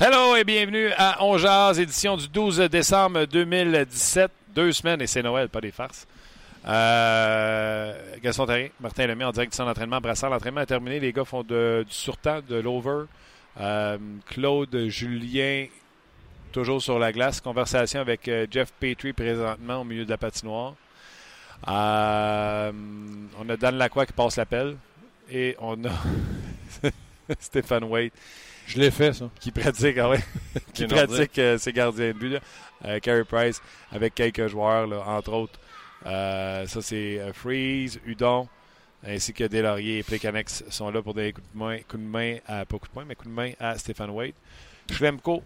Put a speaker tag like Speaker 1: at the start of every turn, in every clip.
Speaker 1: Hello et bienvenue à On édition du 12 décembre 2017. Deux semaines et c'est Noël, pas des farces. Euh, Gaston Taré, Martin Lemay en direct du centre d'entraînement. Brassard, l'entraînement est terminé. Les gars font de- du surtemps, de l'over. Euh, Claude, Julien, toujours sur la glace. Conversation avec euh, Jeff Petrie présentement au milieu de la patinoire. Euh, on a Dan Lacroix qui passe l'appel. Et on a Stéphane Waite
Speaker 2: Je l'ai fait, ça.
Speaker 1: qui pratique, ah ouais, qui pratique euh, ses gardiens de but. là. Euh, Carey Price avec quelques joueurs, là, entre autres. Euh, ça, c'est euh, Freeze, Udon, ainsi que Delaurier et Plekanex sont là pour donner coups de main, coups de main à, pas coups de main, mais coups de main à Stéphane Waite. Schlemko,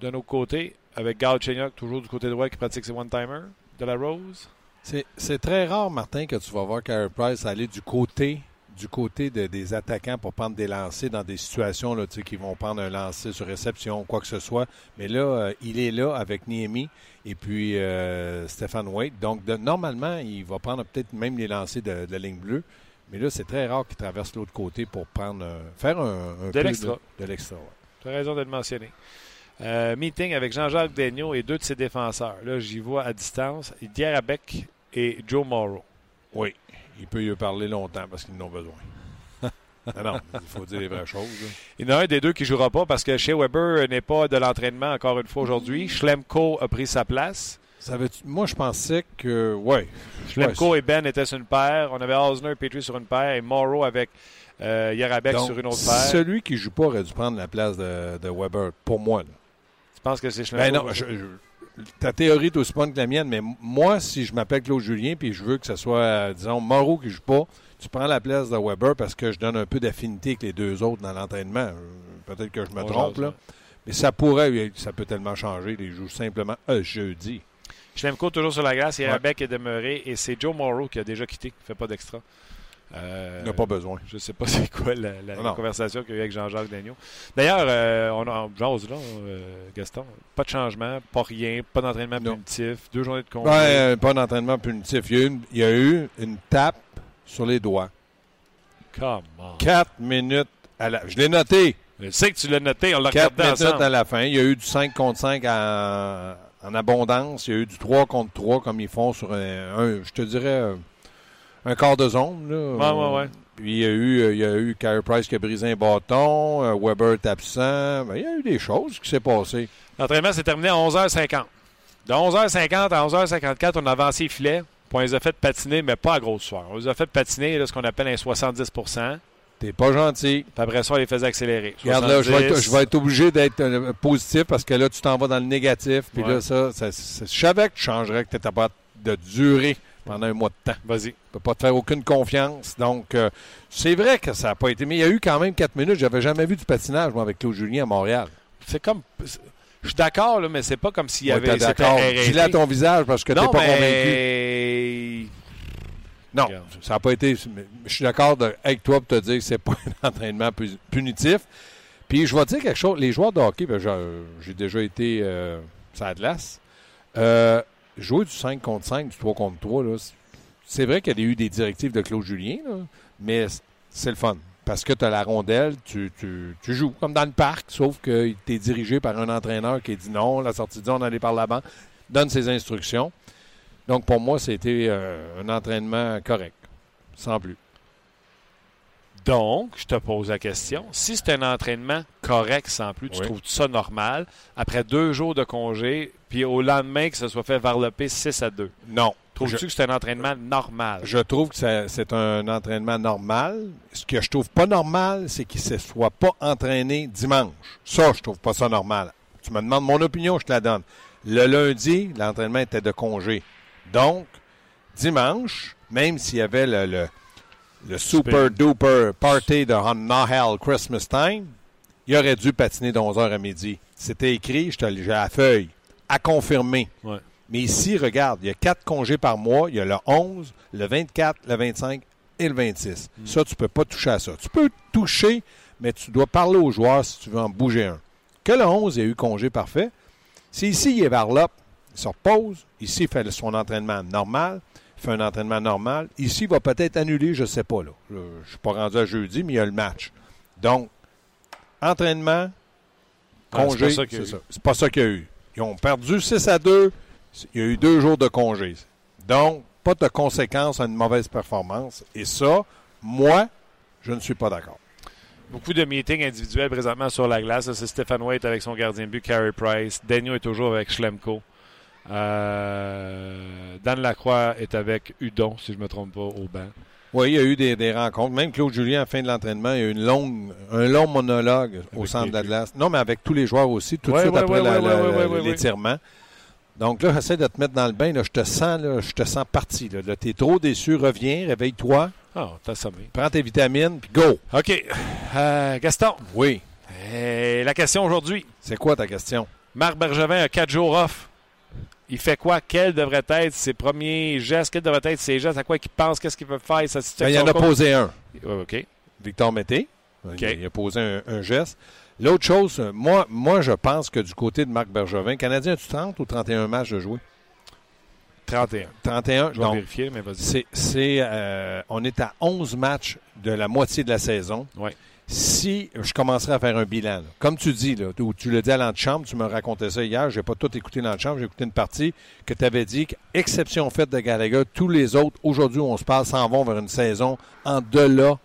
Speaker 1: de notre côté, avec Gal Chenyok, toujours du côté droit, qui pratique ses one-timers. De la Rose.
Speaker 2: C'est c'est très rare, Martin, que tu vas voir Carey Price aller du côté du côté de- des attaquants pour prendre des lancers dans des situations là, qui vont prendre un lancer sur réception, quoi que ce soit. Mais là, euh, il est là avec Niemi et puis euh, Stéphane Waite. Donc, de- normalement, il va prendre peut-être même les lancers de, de la ligne bleue. Mais là, c'est très rare qu'il traverse l'autre côté pour prendre euh, faire un, un peu
Speaker 1: l'extra.
Speaker 2: De, de l'extra. ouais.
Speaker 1: Tu as raison de le mentionner. Euh, meeting avec Jean-Jacques Daigneault et deux de ses défenseurs. Là, j'y vois à distance. Diarabek et Joe Morrow.
Speaker 2: Oui, il peut y parler longtemps parce qu'ils en ont besoin. Ah non, il faut dire les vraies choses. là.
Speaker 1: Il y en a un des deux qui ne jouera pas parce que chez Weber n'est pas de l'entraînement encore une fois aujourd'hui. Schlemko a pris sa place.
Speaker 2: Ça veut Moi, je pensais que. Ouais.
Speaker 1: Schlemko
Speaker 2: Ouais,
Speaker 1: et Ben étaient sur une paire. On avait Osner et Petrie sur une paire et Morrow avec euh, Yarabek sur une autre paire.
Speaker 2: Celui qui joue pas aurait dû prendre la place de, de Weber, pour moi. là.
Speaker 1: Tu penses que c'est
Speaker 2: Ben
Speaker 1: Schlemko?
Speaker 2: non, je- je- ta théorie est aussi bonne que la mienne, mais moi, si je m'appelle Claude Julien puis je veux que ce soit, euh, disons, Moreau qui joue pas, tu prends la place de Weber parce que je donne un peu d'affinité avec les deux autres dans l'entraînement. Euh, Peut-être que je me
Speaker 1: On
Speaker 2: trompe, là.
Speaker 1: ouais.
Speaker 2: Mais ça pourrait, ça peut tellement changer. Les jouent simplement un jeudi.
Speaker 1: Schlemko toujours sur la glace. Yarabek est demeuré et c'est Joe Morrow qui a déjà quitté, qui ne fait pas d'extra. Euh,
Speaker 2: Il n'a pas besoin.
Speaker 1: Je sais pas c'est quoi la, la-
Speaker 2: Non,
Speaker 1: la
Speaker 2: non.
Speaker 1: conversation qu'il y a eu avec Jean-Jacques Daigneault. D'ailleurs, euh, on a jase là, euh, Gaston. Pas de changement, pas rien, pas d'entraînement punitif, deux journées de congé.
Speaker 2: Euh, pas d'entraînement punitif. Il y, a eu une, il y a eu une tape sur les doigts.
Speaker 1: Come on.
Speaker 2: Quatre minutes à la. Je l'ai noté.
Speaker 1: Je sais que tu l'as noté, on l'a
Speaker 2: Quatre
Speaker 1: regardé
Speaker 2: minutes
Speaker 1: ensemble.
Speaker 2: à la fin. Il y a eu du 5 contre 5 en, en abondance. Il y a eu du 3 contre 3 comme ils font sur un, un- je te dirais, un quart de zone. Là.
Speaker 1: Ouais, ouais, ouais.
Speaker 2: Puis il y a eu, euh, il y a eu Carey Price qui a brisé un bâton. euh, Weber est absent. Ben, il y a eu des choses qui s'est passé.
Speaker 1: L'entraînement s'est terminé à 11h50. De 11h50 à 11h54, on a avancé les filets. Puis on les a fait patiner, mais pas à grosse soirée. On les a fait patiner là, ce qu'on appelle un 70 Puis
Speaker 2: T'es pas gentil.
Speaker 1: après ça, on les faisait accélérer.
Speaker 2: Regarde là, je vais, être,
Speaker 1: 70.
Speaker 2: je vais être obligé d'être euh, positif parce que là, tu t'en vas dans le négatif. Puis
Speaker 1: Ouais.
Speaker 2: là, ça, ça, ça- je savais que tu changerais, que tu étais pas de durer pendant un mois de temps.
Speaker 1: Vas-y.
Speaker 2: Tu peux pas te faire aucune confiance. Donc, euh, c'est vrai que ça n'a pas été. Mais il y a eu quand même quatre minutes. J'avais jamais vu du patinage, moi, avec Claude Julien à Montréal.
Speaker 1: C'est comme. Je suis d'accord, là, mais c'est pas comme s'il y avait.
Speaker 2: t'es d'accord. Dis-le à ton visage parce que tu
Speaker 1: non,
Speaker 2: n'es pas convaincu.
Speaker 1: mais...
Speaker 2: Non,
Speaker 1: Regarde.
Speaker 2: ça n'a pas été. Je suis d'accord avec toi pour te dire que c'est pas un entraînement pu- punitif. Puis je vais te dire quelque chose. Les joueurs de hockey, ben, j'ai- j'ai déjà été euh, sur la glace. Euh, jouer du 5 contre 5, du 3 contre 3, là, c'est- vrai qu'il y a eu des directives de Claude Julien, mais c'est le fun. Parce que tu as la rondelle, tu, tu- tu joues comme dans le parc, sauf que tu es dirigé par un entraîneur qui dit non, la sortie de zone, aller par l'avant, donne ses instructions. Donc pour moi, c'était euh, un entraînement correct, sans plus.
Speaker 1: Donc, je te pose la question. Si c'est un entraînement correct sans plus, tu
Speaker 2: Oui.
Speaker 1: trouves ça normal, après deux jours de congé, puis au lendemain que ça soit fait varloper 6 à 2,
Speaker 2: Non.
Speaker 1: trouves-tu
Speaker 2: Je,
Speaker 1: que c'est un entraînement normal?
Speaker 2: je trouve que c'est un entraînement normal. Ce que je trouve pas normal, c'est qu'il ne se soit pas entraîné dimanche. Ça, je trouve pas ça normal. Tu me demandes mon opinion, je te la donne. Le lundi, l'entraînement était de congé. Donc, dimanche, même s'il y avait le, le, le super duper party de Noël Christmas time, il aurait dû patiner de 11h à midi. C'était écrit, je te j'ai la feuille, à confirmer.
Speaker 1: Ouais.
Speaker 2: Mais ici, regarde, il y a quatre congés par mois. Il y a le 11, le 24, le 25 et le 26. Ça, tu ne peux pas toucher à ça. Tu peux toucher, mais tu dois parler aux joueurs si tu veux en bouger un. Que le 11 ait eu congé parfait. Si ici, il est vers l'op, il se repose. Ici, il fait son entraînement normal. Il fait un entraînement normal. Ici, il va peut-être annuler, je ne sais pas. Là. Je ne suis pas rendu à jeudi, mais il y a le match. Donc, entraînement,
Speaker 1: Ah, c'est
Speaker 2: congé,
Speaker 1: pas ça qu'il y a
Speaker 2: c'est pas ça qu'il y a eu. Ils ont perdu 6 à 2. Il y a eu deux jours de congé. Donc, pas de conséquences à une mauvaise performance. Et ça, moi, je ne suis pas d'accord.
Speaker 1: Beaucoup de meetings individuels présentement sur la glace. C'est Stephen White avec son gardien de but, Carey Price. Daniel est toujours avec Schlemko. Euh, Dan Lacroix est avec Udon, si je ne me trompe pas, au banc.
Speaker 2: Oui, il y a eu des, des rencontres. Même Claude Julien, à la fin de l'entraînement, il y a eu une longue, un long monologue au centre de la glace. Non, mais avec tous les joueurs aussi, tout de
Speaker 1: Ouais,
Speaker 2: suite
Speaker 1: ouais,
Speaker 2: après
Speaker 1: ouais,
Speaker 2: l'étirement. Donc là, j'essaie de te mettre dans le bain. Là, je te sens, là, je te sens parti. Là, tu es trop déçu. Reviens, réveille-toi,
Speaker 1: Ah, t'as sommeil.
Speaker 2: prends tes vitamines, puis go.
Speaker 1: OK. Euh, Gaston,
Speaker 2: Oui.
Speaker 1: et la question aujourd'hui.
Speaker 2: C'est quoi ta question?
Speaker 1: Marc Bergevin a quatre jours off. Il fait quoi? Quels devraient être ses premiers gestes? Quels devraient être ses gestes? À quoi il pense? Qu'est-ce qu'il veut faire? Ça se
Speaker 2: Ben, il en a posé un.
Speaker 1: Ouais, OK.
Speaker 2: Victor Mété. Il, il a posé un, un geste. L'autre chose, euh, moi, moi, je pense que du côté de Marc Bergevin, Canadien, as-tu 30 ou 31 matchs de jouer?
Speaker 1: 31.
Speaker 2: 31.
Speaker 1: Je vais
Speaker 2: donc,
Speaker 1: vérifier, mais vas-y.
Speaker 2: c'est, euh, on est à 11 matchs de la moitié de la saison.
Speaker 1: Ouais.
Speaker 2: Si je commencerais à faire un bilan, là, comme tu dis, là, ou tu le dis à l'antichambre, tu me racontais ça hier, j'ai pas tout écouté l'antichambre, j'ai écouté une partie que tu avais dit qu'exception faite de Gallagher, tous les autres, aujourd'hui, on se parle, s'en vont vers une saison en delà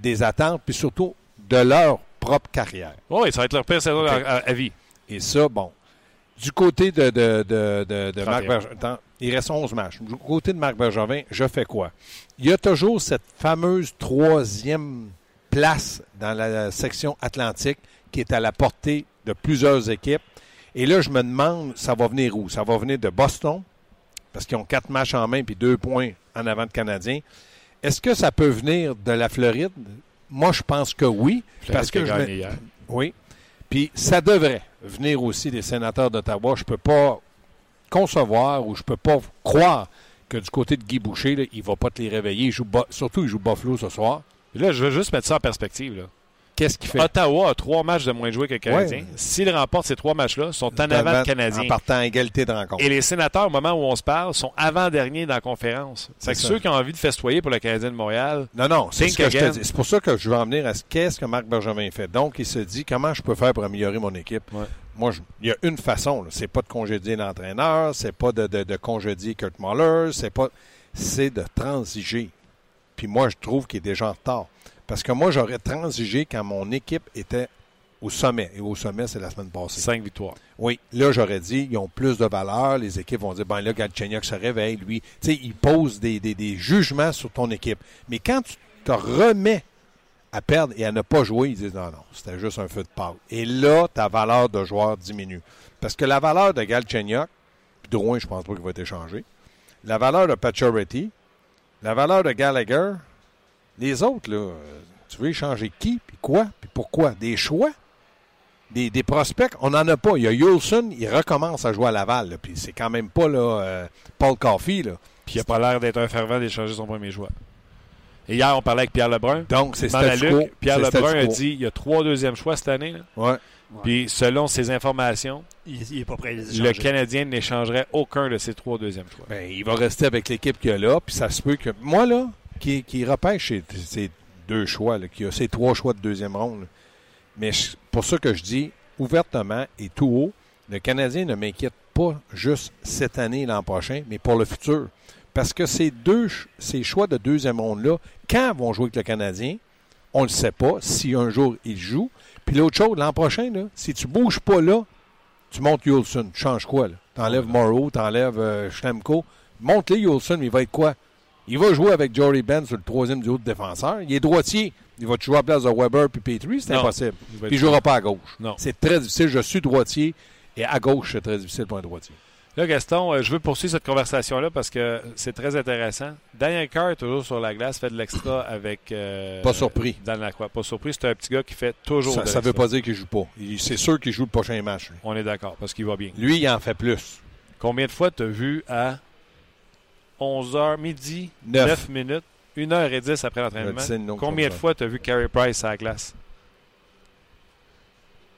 Speaker 2: des attentes, puis surtout de leur propre carrière.
Speaker 1: Oui, ça va être leur pire saison à, vie.
Speaker 2: Et ça, bon. Du côté de, de, de, de, de
Speaker 1: 31.
Speaker 2: Marc Bergevin, il reste 11 matchs. Du côté de Marc Bergevin, je fais quoi? Il y a toujours cette fameuse troisième place dans la section atlantique qui est à la portée de plusieurs équipes. Et là, je me demande, ça va venir où? Ça va venir de Boston, parce qu'ils ont quatre matchs en main puis deux points en avant de Canadiens. Est-ce que ça peut venir de la Floride? Moi, je pense que oui. Parce que je me-
Speaker 1: gagné hier.
Speaker 2: oui. Puis ça devrait venir aussi des sénateurs d'Ottawa. Je peux pas concevoir ou je peux pas croire que du côté de Guy Boucher, là, il va pas te les réveiller. Il joue Bo- surtout, il joue Buffalo ce soir.
Speaker 1: Là, je veux juste mettre ça en perspective. Là.
Speaker 2: Qu'est-ce qu'il fait?
Speaker 1: Ottawa a trois matchs de moins joués que le Canadien.
Speaker 2: Ouais.
Speaker 1: S'ils remportent ces trois matchs-là, ils sont en avant
Speaker 2: En
Speaker 1: de Canadien.
Speaker 2: partant à égalité de rencontre.
Speaker 1: Et les sénateurs, au moment où on se parle, sont avant-derniers dans la conférence.
Speaker 2: C'est
Speaker 1: que
Speaker 2: ça.
Speaker 1: ceux qui ont envie de festoyer pour le Canadien de Montréal,
Speaker 2: Non, non, c'est ce que je te dis. C'est pour ça que je veux en venir à ce qu'est-ce que Marc Bergevin fait. Donc, il se dit comment je peux faire pour améliorer mon équipe?
Speaker 1: Ouais.
Speaker 2: Moi, je- il y a une façon. C'est pas de congédier l'entraîneur, c'est pas de, de, de congédier Kurt Muller, c'est pas, c'est de transiger. Puis moi, je trouve qu'il est déjà en retard. Parce que moi, j'aurais transigé quand mon équipe était au sommet. Et au sommet, c'est la semaine passée.
Speaker 1: cinq victoires.
Speaker 2: Oui, là, j'aurais dit, ils ont plus de valeur. Les équipes vont dire, ben là, Galchenyuk se réveille, lui. Tu sais, il pose des, des- des jugements sur ton équipe. Mais quand tu te remets à perdre et à ne pas jouer, ils disent, non, non, c'était juste un feu de paille. Et là, ta valeur de joueur diminue. Parce que la valeur de Galchenyuk, puis Drouin, je pense pas qu'il va être échangé, la valeur de Pacioretty, la valeur de Gallagher, les autres, là, tu veux échanger qui, puis quoi, puis pourquoi? Des choix? Des, des prospects, on n'en a pas. Il y a Yulson, il recommence à jouer à Laval. Puis c'est quand même pas là, euh, Paul Coffey. Là.
Speaker 1: Puis il n'a pas l'air d'être un fervent d'échanger son premier choix. Et hier, on parlait avec Pierre Lebrun.
Speaker 2: Donc, c'est
Speaker 1: Pierre Lebrun a dit il y a trois deuxièmes choix cette année. là.
Speaker 2: Ouais.
Speaker 1: Puis selon ses informations,
Speaker 3: Il, il est pas prêt à les
Speaker 1: le. Canadien n'échangerait aucun de ses trois deuxièmes choix.
Speaker 2: Ben, il va rester avec l'équipe qu'il a là. Puis ça se peut que. Moi, là, qui, qui repêche ses, ses deux choix, là, qui a ses trois choix de deuxième ronde. là. Mais je- pour ça que je dis ouvertement et tout haut, le Canadien ne m'inquiète pas juste cette année et l'an prochain, mais pour le futur. Parce que ces deux ces choix de deuxième ronde-là, quand vont jouer avec le Canadien, on ne le sait pas si un jour ils jouent. Puis l'autre chose, l'an prochain, là, si tu bouges pas là, tu montes Yulson. Tu changes quoi? Tu enlèves Morrow, tu enlèves euh, Schlemko. Monte-les Yulson, il va être quoi? Il va jouer avec Jory Ben sur le troisième duo de défenseur. Il est droitier. Il va jouer à la place de Weber puis Petrie? C'est impossible.
Speaker 1: Il
Speaker 2: ne jouera pas à gauche.
Speaker 1: Non.
Speaker 2: C'est très difficile. Je suis droitier et à gauche, c'est très difficile pour un droitier.
Speaker 1: Là, Gaston, euh, je veux poursuivre cette conversation-là parce que c'est très intéressant. Daniel Carr, toujours sur la glace, fait de l'extra avec. euh,
Speaker 2: Pas surpris.
Speaker 1: Dan Lacroix. Pas surpris. C'est un petit gars qui fait toujours
Speaker 2: Ça ne veut pas dire qu'il joue pas. C'est sûr qu'il joue le prochain match. lui.
Speaker 1: On est d'accord parce qu'il va bien.
Speaker 2: Lui, il en fait plus.
Speaker 1: Combien de fois tu as vu à 11h, midi,
Speaker 2: Neuf.
Speaker 1: 9 minutes, 1h10 après l'entraînement? Combien de fois tu as vu Carey Price à la glace?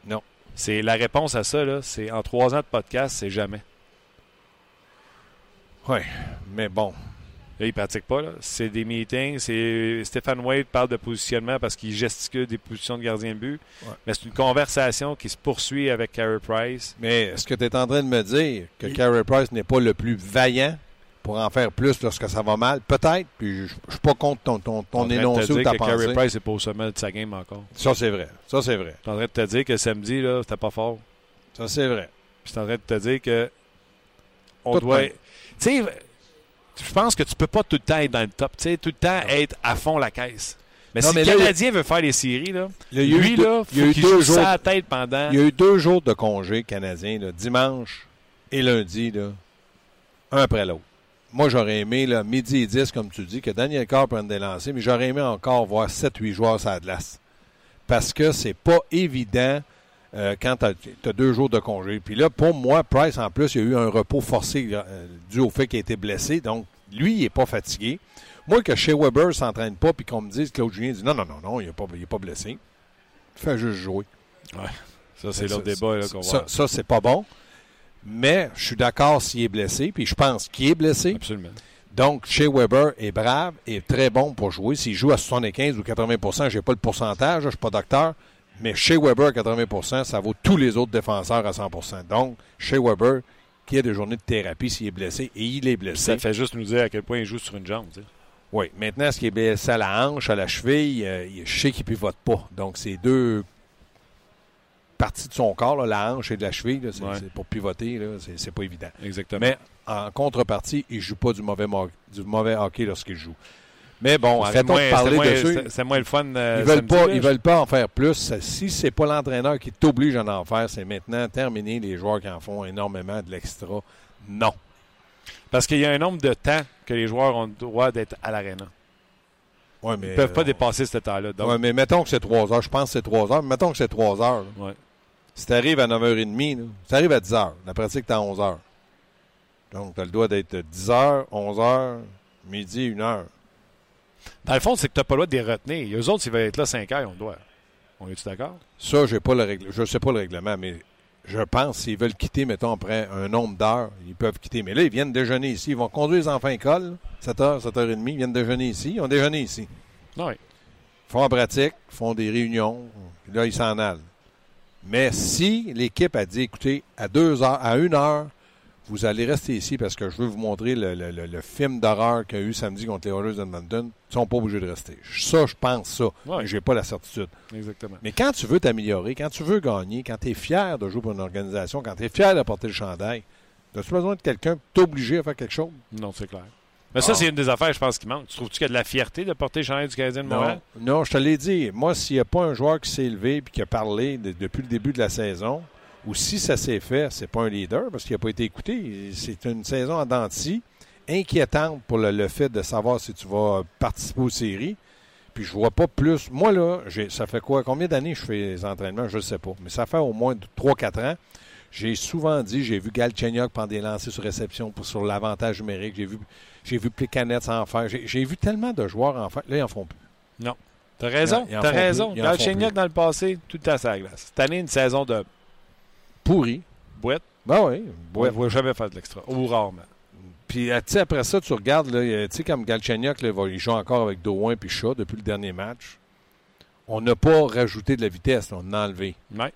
Speaker 2: Non.
Speaker 1: C'est la réponse à ça, là, c'est en trois ans de podcast, c'est jamais.
Speaker 2: Oui, mais bon.
Speaker 1: Là, il pratique pas. là. C'est des meetings. C'est Stéphane Wade parle de positionnement parce qu'il gesticule des positions de gardien de but.
Speaker 2: Ouais.
Speaker 1: Mais c'est une conversation qui se poursuit avec Carey Price.
Speaker 2: Mais est-ce que tu es en train de me dire que
Speaker 1: Il-
Speaker 2: Carey Price n'est pas le plus vaillant pour en faire plus lorsque ça va mal? Peut-être, puis je ne suis pas contre ton, ton, ton énoncé ou ta
Speaker 1: que Carey
Speaker 2: pensée.
Speaker 1: Price n'est pas au sommet de sa game encore.
Speaker 2: Ça, c'est vrai. Ça, c'est vrai.
Speaker 1: Je suis en train de te dire que samedi, là, c'était pas fort.
Speaker 2: Ça, c'est vrai.
Speaker 1: Puis je suis en train de te dire que on
Speaker 2: Tout
Speaker 1: doit. Tu sais, je pense que tu peux pas tout le temps être dans le top. Tu sais, tout le temps être à fond la caisse. Mais
Speaker 2: Non,
Speaker 1: si
Speaker 2: mais
Speaker 1: le
Speaker 2: là,
Speaker 1: Canadien veut faire les séries, là,
Speaker 2: Il
Speaker 1: lui, là,
Speaker 2: il y a eu deux jours-
Speaker 1: tête pendant.
Speaker 2: Il y a eu deux jours de congé canadien, là, dimanche et lundi, là, un après l'autre. Moi, j'aurais aimé, là, midi et 10, comme tu dis, que Daniel Carr prenne des lancers, mais j'aurais aimé encore voir 7-8 joueurs sur la glace. Parce que c'est pas évident euh, quand tu as, deux jours de congé. Puis là, pour moi, Price, en plus, il y a eu un repos forcé euh, dû au fait qu'il a été blessé. Donc, lui, il n'est pas fatigué. Moi, que chez Weber ne s'entraîne pas, puis qu'on me dise, Claude Julien dit non, non, non, non, il n'est pas, il est pas blessé. Il fait juste jouer.
Speaker 1: Ça, c'est l'autre débat qu'on
Speaker 2: ça, ça, c'est pas bon. Mais je suis d'accord s'il est blessé, puis je pense qu'il est blessé.
Speaker 1: Absolument.
Speaker 2: Donc, chez Weber est brave et très bon pour jouer. S'il joue à 75 ou 80% je n'ai pas le pourcentage, je ne suis pas docteur. Mais chez Weber, à 80% ça vaut tous les autres défenseurs à 100% Donc, chez Weber, qui a des journées de thérapie s'il est blessé, et il est blessé.
Speaker 1: Ça fait juste nous dire à quel point il joue sur une jambe.
Speaker 2: Oui. Maintenant, est-ce qu'il est blessé à la hanche, à la cheville? euh, je sais qu'il ne pivote pas. Donc, c'est deux parties de son corps, là, la hanche et de la cheville. là,
Speaker 1: Ouais.
Speaker 2: pour pivoter, c'est, pas évident.
Speaker 1: Exactement.
Speaker 2: Mais en contrepartie, il ne joue pas du mauvais, mo- du mauvais hockey lorsqu'il joue. Mais bon,
Speaker 1: C'était
Speaker 2: arrêtons
Speaker 1: moins-
Speaker 2: de parler
Speaker 1: moins-
Speaker 2: dessus.
Speaker 1: c'était moins le fun. euh,
Speaker 2: Ils veulent pas, ils veulent pas en faire plus. Si c'est pas l'entraîneur qui t'oblige à en faire, c'est maintenant terminé les joueurs qui en font énormément de l'extra. Non.
Speaker 1: Parce qu'il y a un nombre de temps que les joueurs ont le droit d'être à l'aréna.
Speaker 2: Ouais,
Speaker 1: Ils
Speaker 2: mais,
Speaker 1: ne peuvent pas
Speaker 2: euh,
Speaker 1: dépasser ce temps-là.
Speaker 2: Ouais, mais mettons que c'est 3 heures. Je pense que c'est 3 heures. mais Mettons que c'est 3 heures.
Speaker 1: ouais.
Speaker 2: Si tu arrives à 9h30, là, si tu arrives à 10 h, la pratique est à 11 h. Donc, tu as le droit d'être 10 h, 11 h, midi, 1 heure.
Speaker 1: Dans le fond, c'est que tu n'as pas le droit de les retenir. Eux autres, s'ils veulent être là 5 heures, on doit. On est-tu d'accord?
Speaker 2: Ça, j'ai pas le règle... je ne sais pas le règlement, mais je pense s'ils veulent quitter, mettons, après un nombre d'heures, ils peuvent quitter. Mais là, ils viennent déjeuner ici. Ils vont conduire les enfants à l'école, 7h, 7h30, ils viennent déjeuner ici. Ils ont déjeuné ici.
Speaker 1: Oui.
Speaker 2: Ils font la pratique, ils font des réunions, puis là, ils s'en allent. Mais si l'équipe a dit, écoutez, à deux heures, à une heure, vous allez rester ici parce que je veux vous montrer le, le- le- le film d'horreur qu'il y a eu samedi contre les Oilers d'Edmonton, ils sont pas obligés de rester. Ça, je pense ça.
Speaker 1: Ouais.
Speaker 2: J'ai pas la certitude.
Speaker 1: Exactement.
Speaker 2: Mais quand tu veux t'améliorer, quand tu veux gagner, quand tu es fier de jouer pour une organisation, quand tu es fier de porter le chandail, as-tu besoin de quelqu'un t'obliger à faire quelque chose?
Speaker 1: Non, c'est clair. Mais ça,
Speaker 2: Ah.
Speaker 1: c'est une des affaires, je pense, qui manque. Tu trouves-tu qu'il y a de la fierté de porter le chandail du Canadien de Montréal?
Speaker 2: Non, non, je te l'ai dit. Moi, s'il n'y a pas un joueur qui s'est élevé et qui a parlé de- depuis le début de la saison, ou si ça s'est fait, c'est pas un leader parce qu'il n'a pas été écouté. C'est une saison en dents de scie, inquiétante pour le, le fait de savoir si tu vas participer aux séries. Puis je vois pas plus. Moi, là, ça fait quoi? Combien d'années je fais les entraînements? Je ne sais pas. Mais ça fait au moins 3-4 ans. J'ai souvent dit, j'ai vu Galchenyuk prendre des lancers sur réception pour, sur l'avantage numérique. J'ai vu, j'ai vu Plekanec en faire. J'ai, vu tellement de joueurs en faire. Là, ils en font plus.
Speaker 1: T'as raison, t'as raison. Gal
Speaker 2: plus.
Speaker 1: dans le passé, tout le temps sur la glace. Cette année, une saison de
Speaker 2: Pourri.
Speaker 1: boîte.
Speaker 2: Ben oui.
Speaker 1: On ne voit jamais faire de l'extra. Ou rarement.
Speaker 2: Puis, euh, tu sais, après ça, tu regardes, là, euh, tu sais, comme Galchenyuk, là, il va- joue encore avec Drouin puis Chat depuis le dernier match. On n'a pas rajouté de la vitesse, on en a enlevé.
Speaker 1: Ouais.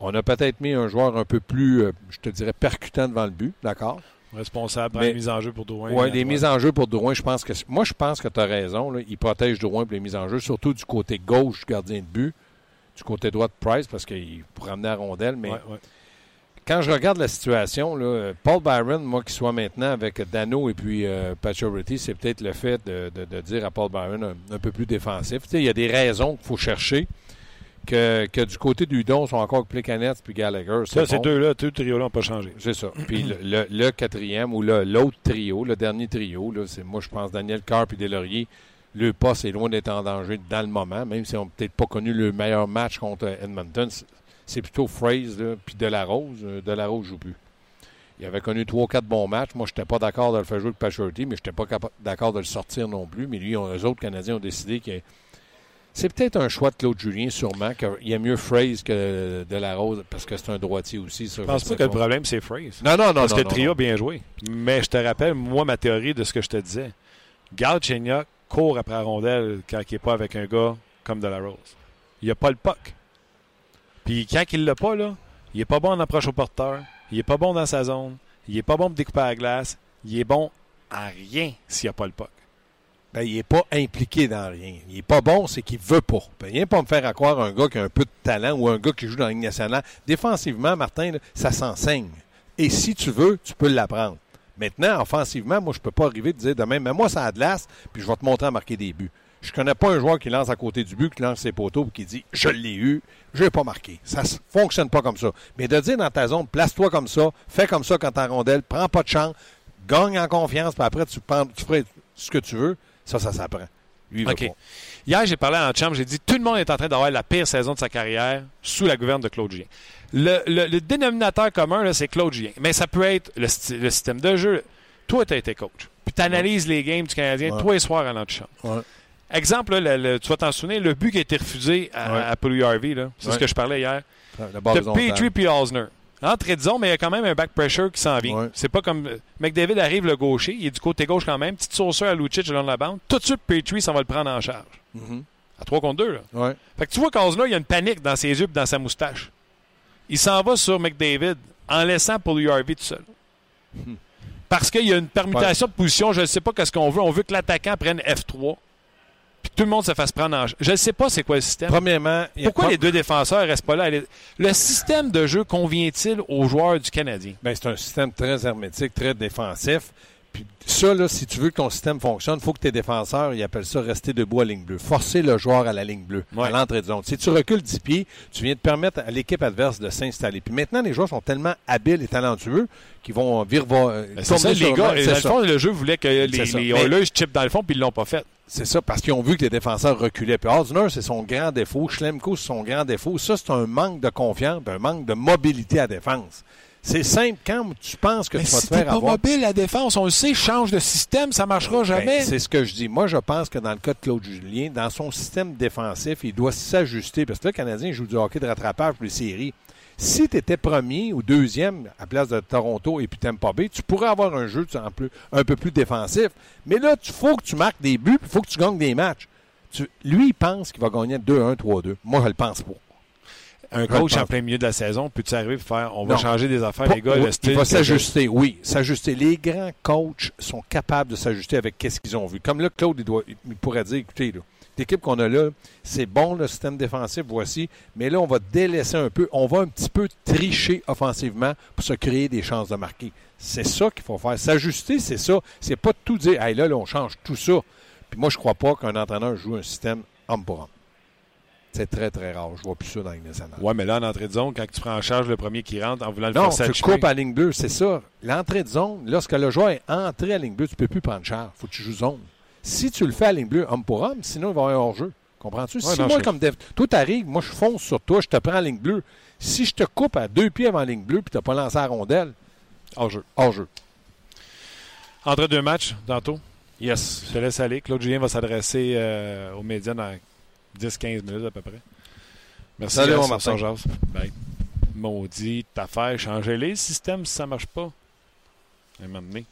Speaker 2: On a peut-être mis un joueur un peu plus, euh, je te dirais, percutant devant le but, d'accord?
Speaker 1: Responsable pour
Speaker 2: Mais-
Speaker 1: les mises en jeu pour Drouin.
Speaker 2: Oui, les mises en jeu pour Drouin, je pense que. Moi, je pense que tu as raison. Là. Il protège Drouin pour les mises en jeu, surtout du côté gauche du gardien de but, du côté droit de Price, parce qu'il pourrait amener la rondelle. Mais
Speaker 1: Ouais, ouais.
Speaker 2: Quand je regarde la situation, là, Paul Byron, moi qui soit maintenant avec Dano et puis euh, c'est peut-être le fait de, de- de dire à Paul Byron un, un peu plus défensif. Tu sais, il y a des raisons qu'il faut chercher. que, que du côté du don sont encore Plekanec puis Gallagher.
Speaker 1: Ça, ces deux-là, les trios-là n'ont pas changé.
Speaker 2: C'est ça. Puis le, le- le quatrième ou l'autre trio, le dernier trio, c'est moi je pense Daniel Carr et Delaurier. Le poste est loin d'être en danger dans le moment, même s'ils n'ont peut-être pas connu le meilleur match contre Edmonton. C'est- plutôt Fraze puis Delarose. Euh, Delarose joue plus. Il avait connu trois, quatre bons matchs. Moi, je n'étais pas d'accord de le faire jouer avec Pachorty, mais je n'étais pas d'accord de le sortir non plus. Mais lui, on, eux autres Canadiens ont décidé que c'est peut-être un choix de Claude Julien, sûrement, qu'il y a mieux Fraze que Delarose, parce que c'est un droitier aussi. ça,
Speaker 1: Je pense pas que le problème, c'est Phrase.
Speaker 2: Non, non, non.
Speaker 1: Parce
Speaker 2: non,
Speaker 1: que le trio
Speaker 2: non.
Speaker 1: a bien joué. Mais je te rappelle, moi, ma théorie de ce que je te disais. Galchenyuk court après la rondelle quand il n'est pas avec un gars comme De La Rose. Il n'a pas le puck. Puis quand il l'a pas, là, il est pas bon en approche au porteur. Il est pas bon dans sa zone. Il est pas bon pour découper la glace. Il est bon à rien s'il n'y a pas le puck.
Speaker 2: Ben, il n'est pas impliqué dans rien. Il n'est pas bon, c'est qu'il veut pas. Ben, vient pas me faire croire un gars qui a un peu de talent ou un gars qui joue dans la Ligue nationale. Défensivement, Martin, ça s'enseigne. Et si tu veux, tu peux l'apprendre. Maintenant, offensivement, moi, je peux pas arriver de dire demain, mais moi, ça a de l'as, puis je vais te montrer à marquer des buts. Je connais pas un joueur qui lance à côté du but, qui lance ses poteaux, puis qui dit Je l'ai eu, je l'ai pas marqué. Ça ne fonctionne pas comme ça. Mais de dire dans ta zone, place-toi comme ça, fais comme ça quand t'es en rondelle, prends pas de chance, gagne en confiance, puis après, tu, prends, tu ferais ce que tu veux, ça, ça s'apprend.
Speaker 1: Hier, j'ai parlé en chambre, j'ai dit tout le monde est en train d'avoir la pire saison de sa carrière sous la gouverne de Claude Julien. Le, le- le dénominateur commun, c'est Claude Julien. Mais ça peut être le, système de jeu. Toi, tu as été coach. Puis tu analyses les games du Canadien
Speaker 2: Ouais.
Speaker 1: tous les soirs à.
Speaker 2: Ouais.
Speaker 1: Exemple, là, le- le- tu vas t'en souvenir, le but qui a été refusé à,
Speaker 2: Ouais.
Speaker 1: à Paul Harvey, là, c'est
Speaker 2: Ouais.
Speaker 1: ce que je parlais hier.
Speaker 2: Horizontale.
Speaker 1: Petrie puis Osner. Entrée de zone, mais il y a quand même un back pressure qui s'en vient.
Speaker 2: Ouais.
Speaker 1: C'est pas comme. McDavid arrive le gaucher, il est du côté gauche quand même. Petite sauceur à Lucic le long de la bande. Tout de suite, Petrie, ça va le prendre en charge.
Speaker 2: Mhm.
Speaker 1: À 3 contre 2, là.
Speaker 2: Ouais.
Speaker 1: Fait que tu vois qu'Osner, il y a une panique dans ses yeux et dans sa moustache. Il s'en va sur McDavid en laissant pour lui Harvey tout seul.
Speaker 2: Hmm.
Speaker 1: Parce qu'il y a une permutation de position, je ne sais pas qu'est-ce qu'on veut. On veut que l'attaquant prenne F3. Tout le monde se fasse prendre en. Je ne sais pas c'est quoi le système.
Speaker 2: Premièrement, a
Speaker 1: Pourquoi les deux défenseurs restent pas là? Le système de jeu convient-il aux joueurs du Canadien?
Speaker 2: Ben, c'est un système très hermétique, très défensif. Puis ça, là, si tu veux que ton système fonctionne, il faut que tes défenseurs, ils appellent ça rester debout à ligne bleue. Forcer le joueur à la ligne bleue,
Speaker 1: Ouais.
Speaker 2: à l'entrée de zone. Si tu recules 10 pieds, tu viens de permettre à l'équipe adverse de s'installer. Puis maintenant, les joueurs sont tellement habiles et talentueux qu'ils vont virer...
Speaker 1: Ben, c'est ça, les gars. Dans le fond, le jeu voulait que les, Oilers chippent dans le fond, puis ils l'ont pas fait.
Speaker 2: C'est ça, parce qu'ils ont vu que les défenseurs reculaient. Puis Osner, c'est son grand défaut. Schlemko, c'est son grand défaut. Ça, c'est un manque de confiance, un manque de mobilité à défense. C'est simple. Quand tu penses que
Speaker 1: Mais
Speaker 2: tu vas
Speaker 1: si
Speaker 2: te faire
Speaker 1: pas
Speaker 2: avoir...
Speaker 1: mobile, la défense, on le sait, change de système, ça marchera
Speaker 2: Ben,
Speaker 1: jamais.
Speaker 2: c'est ce que je dis. Moi, je pense que dans le cas de Claude Julien, dans son système défensif, il doit s'ajuster. Parce que là, le Canadien joue du hockey de rattrapage pour les séries. Si tu étais premier ou deuxième à place de Toronto et puis Tampa Bay, tu pourrais avoir un jeu un peu plus défensif. Mais là, il faut que tu marques des buts il faut que tu gagnes des matchs. Tu- lui, il pense qu'il va gagner 2-1, 3-2. Moi, je le pense pas.
Speaker 1: Un coach en plein milieu de la saison, peux-tu arriver pour faire on va
Speaker 2: Non.
Speaker 1: changer des affaires,
Speaker 2: Pas-
Speaker 1: les gars,
Speaker 2: oui,
Speaker 1: le style.
Speaker 2: il va s'ajuster, oui, s'ajuster. Les grands coachs sont capables de s'ajuster avec qu'est-ce qu'ils ont vu. Comme là, Claude, il, doit, il pourrait dire, écoutez, là, l'équipe qu'on a là, c'est bon le système défensif, voici, mais là, on va délaisser un peu, on va un petit peu tricher offensivement pour se créer des chances de marquer. C'est ça qu'il faut faire. S'ajuster, c'est ça. C'est pas de tout dire, hey, là, là, on change tout ça. Puis moi, je crois pas qu'un entraîneur joue un système homme pour homme. C'est très, très rare. Je vois plus ça dans les nationale.
Speaker 1: Ouais, mais là, en entrée de zone, quand tu prends en charge le premier qui rentre en voulant le
Speaker 2: Non,
Speaker 1: faire
Speaker 2: tu coupes à la ligne bleue, c'est ça. L'entrée de zone, lorsque le joueur est entré à la ligne bleue, tu ne peux plus prendre charge. faut que tu joues zone. Si tu le fais à la ligne bleue, homme pour homme, sinon il va y avoir hors-jeu. Comprends-tu? si
Speaker 1: non,
Speaker 2: moi,
Speaker 1: je-
Speaker 2: comme dev, toi, t'arrives, moi, je fonce sur toi, je te prends à la ligne bleue. Si je te coupe à deux pieds avant la ligne bleue puis tu n'as pas lancé la rondelle,
Speaker 1: hors-jeu.
Speaker 2: hors-jeu.
Speaker 1: Entre deux matchs, tantôt,
Speaker 2: Yes.
Speaker 1: je te laisse aller. Claude Julien va s'adresser euh, aux médias dans 10-15 minutes à peu près. Merci,
Speaker 2: Salut, mon
Speaker 1: on
Speaker 2: Martin.
Speaker 1: Bye. Maudit affaire, changer les systèmes si ça marche pas. À un moment donné.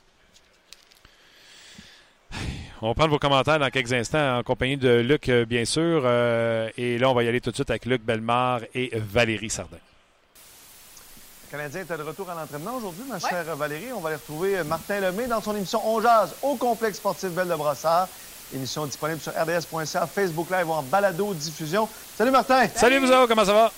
Speaker 1: On va prendre vos commentaires dans quelques instants en compagnie de Luc, euh, bien sûr. euh, et là, on va y aller tout de suite avec Luc Bellemare et Valérie Sardin.
Speaker 3: Le Canadien est de retour à l'entraînement aujourd'hui, ma chère Valérie. On va aller retrouver euh, Martin Lemay dans son émission On Jazz au complexe sportif Belle de Brossard. Émission disponible sur rds.ca, Facebook Live ou en balado diffusion. Salut Martin!
Speaker 1: Salut, vous autres, comment ça va?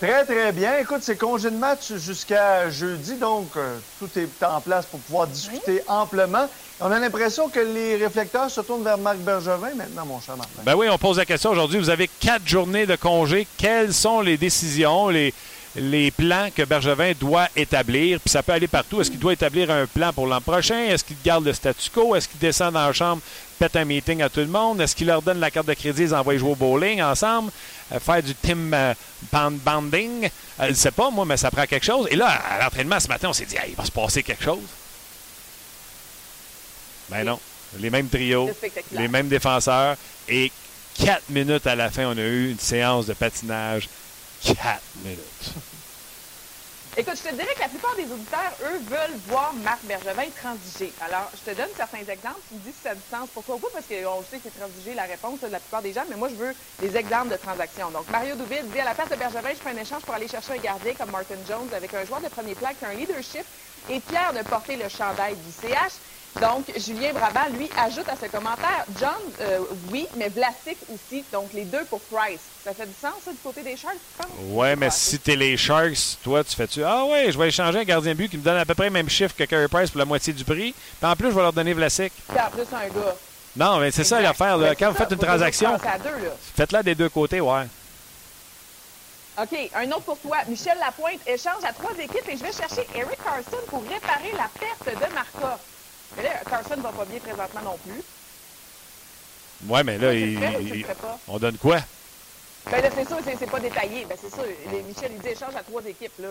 Speaker 3: Très, très bien. Écoute, c'est congé de match jusqu'à jeudi, donc euh, tout est en place pour pouvoir discuter amplement. On a l'impression que les réflecteurs se tournent vers Marc Bergevin maintenant, mon cher Martin.
Speaker 1: Ben oui, on pose la question aujourd'hui. Vous avez quatre journées de congé. Quelles sont les décisions, les, les plans que Bergevin doit établir? Puis ça peut aller partout. Est-ce qu'il doit établir un plan pour l'an prochain? Est-ce qu'il garde le statu quo? Est-ce qu'il descend dans la chambre, pète un meeting à tout le monde? Est-ce qu'il leur donne la carte de crédit, ils envoient jouer au bowling ensemble? Euh, faire du team euh, band- banding? Euh, je ne sais pas, moi, mais ça prend quelque chose. Et là, à l'entraînement ce matin, on s'est dit, Hey, il va se passer quelque chose. Ben non. Les mêmes trios. Les mêmes défenseurs. Et quatre minutes à la fin, on a eu une séance de patinage. Quatre minutes.
Speaker 4: Écoute, je te dirais que la plupart des auditeurs, eux, veulent voir Marc Bergevin transiger. Alors, je te donne certains exemples. Tu me dis si ça a du sens. Pourquoi pas? Parce qu'on sait que c'est transiger la réponse de la plupart des gens, mais moi, je veux des exemples de transactions. Donc, Mario Douville dit à la place de Bergevin, je fais un échange pour aller chercher un gardien comme Martin Jones avec un joueur de premier plan qui a un leadership et fier de porter le chandail du CH. Donc, Julien Brabant, lui, ajoute à ce commentaire, John, euh, oui, mais Vlasic aussi. Donc, les deux pour Price. Ça fait du sens, ça, du côté des Sharks, tu penses?
Speaker 1: Ouais, mais si t'es les Sharks, toi, tu fais-tu Ah ouais, je vais échanger un gardien but qui me donne à peu près le même chiffre que Carey Price pour la moitié du prix. Puis en plus, je vais leur donner Vlasic.
Speaker 4: Puis en plus, un gars.
Speaker 1: Non, mais c'est ça l'affaire. Quand vous
Speaker 4: ça,
Speaker 1: faites une transaction, faites-la des deux côtés, ouais.
Speaker 4: OK, un autre pour toi. Michel Lapointe échange à trois équipes et je vais chercher Eric Carson pour réparer la perte de Marca. Mais là, Carson va pas bien présentement non plus.
Speaker 1: Ouais, mais là, il- il- on donne quoi?
Speaker 4: Ben là, c'est sûr, c'est, pas détaillé. Ben c'est sûr. Les- Michel, il dit échange à trois équipes. Là.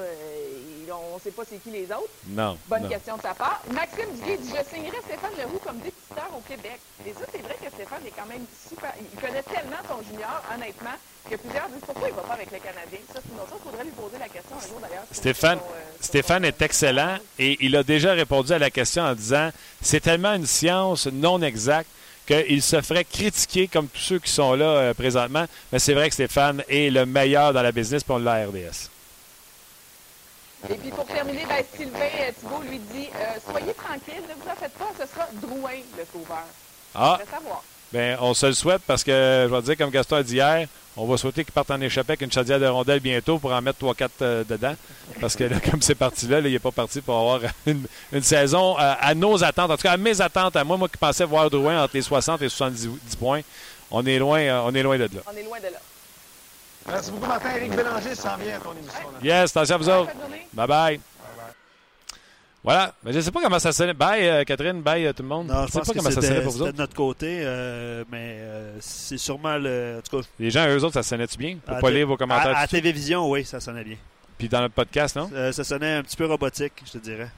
Speaker 4: On sait pas c'est qui les autres.
Speaker 1: Non.
Speaker 4: Bonne
Speaker 1: non.
Speaker 4: question de sa part. Maxime Duguay dit Je signerais Stéphane Leroux comme dépisteur au Québec. Et ça, c'est vrai que Stéphane est quand même super. Il connaît tellement son junior, honnêtement, que plusieurs disent Pourquoi il va pas avec le Canadien? Ça, c'est une autre chose. Il faudrait lui poser la question un jour d'ailleurs.
Speaker 1: Stéphane,
Speaker 4: son, euh,
Speaker 1: Stéphane
Speaker 4: son-
Speaker 1: est excellent et il a déjà répondu à la question en disant c'est tellement une science non exacte qu'il se ferait critiquer comme tous ceux qui sont là euh, présentement. Mais c'est vrai que Stéphane est le meilleur dans la business pour la RDS.
Speaker 4: Et puis pour terminer, ben, Sylvain euh, Thibault lui dit euh, Soyez tranquille, ne vous en faites pas, ce sera Drouin le sauveur.
Speaker 1: Ah,
Speaker 4: Je savoir.
Speaker 1: Ben on se le souhaite parce que je vais te dire comme Gaston a dit hier, on va souhaiter qu'il parte en échappée avec une chaudière de rondelles bientôt pour en mettre 3-4 euh, dedans. Parce que là, comme c'est parti là, là, il n'est pas parti pour avoir une, une saison euh, à nos attentes. En tout cas, à mes attentes, à moi, moi qui pensais voir Drouin entre les 60 et 70 points, on est loin, euh, on est loin de là.
Speaker 4: On est loin de là.
Speaker 3: Merci beaucoup, Martin. Éric Bélanger s'en vient à ton émission. là.
Speaker 1: Yes, attention à vous autres.
Speaker 4: Bonne journée.
Speaker 1: Bye bye. Voilà. Mais je ne sais pas comment ça sonnait. Bye, euh, Catherine. Bye, euh, tout le monde.
Speaker 5: Non,
Speaker 1: je
Speaker 5: je
Speaker 1: sais pas
Speaker 5: que
Speaker 1: comment ça sonnait pour vous autres.
Speaker 5: de notre côté, euh, mais c'est sûrement le. En tout cas,
Speaker 1: Les gens, eux autres, ça sonnait-tu bien? Pour pas lire vos commentaires.
Speaker 5: À, à télévision, oui, ça sonnait bien.
Speaker 1: Puis dans notre podcast, non?
Speaker 5: Ça sonnait un petit peu robotique, je te dirais.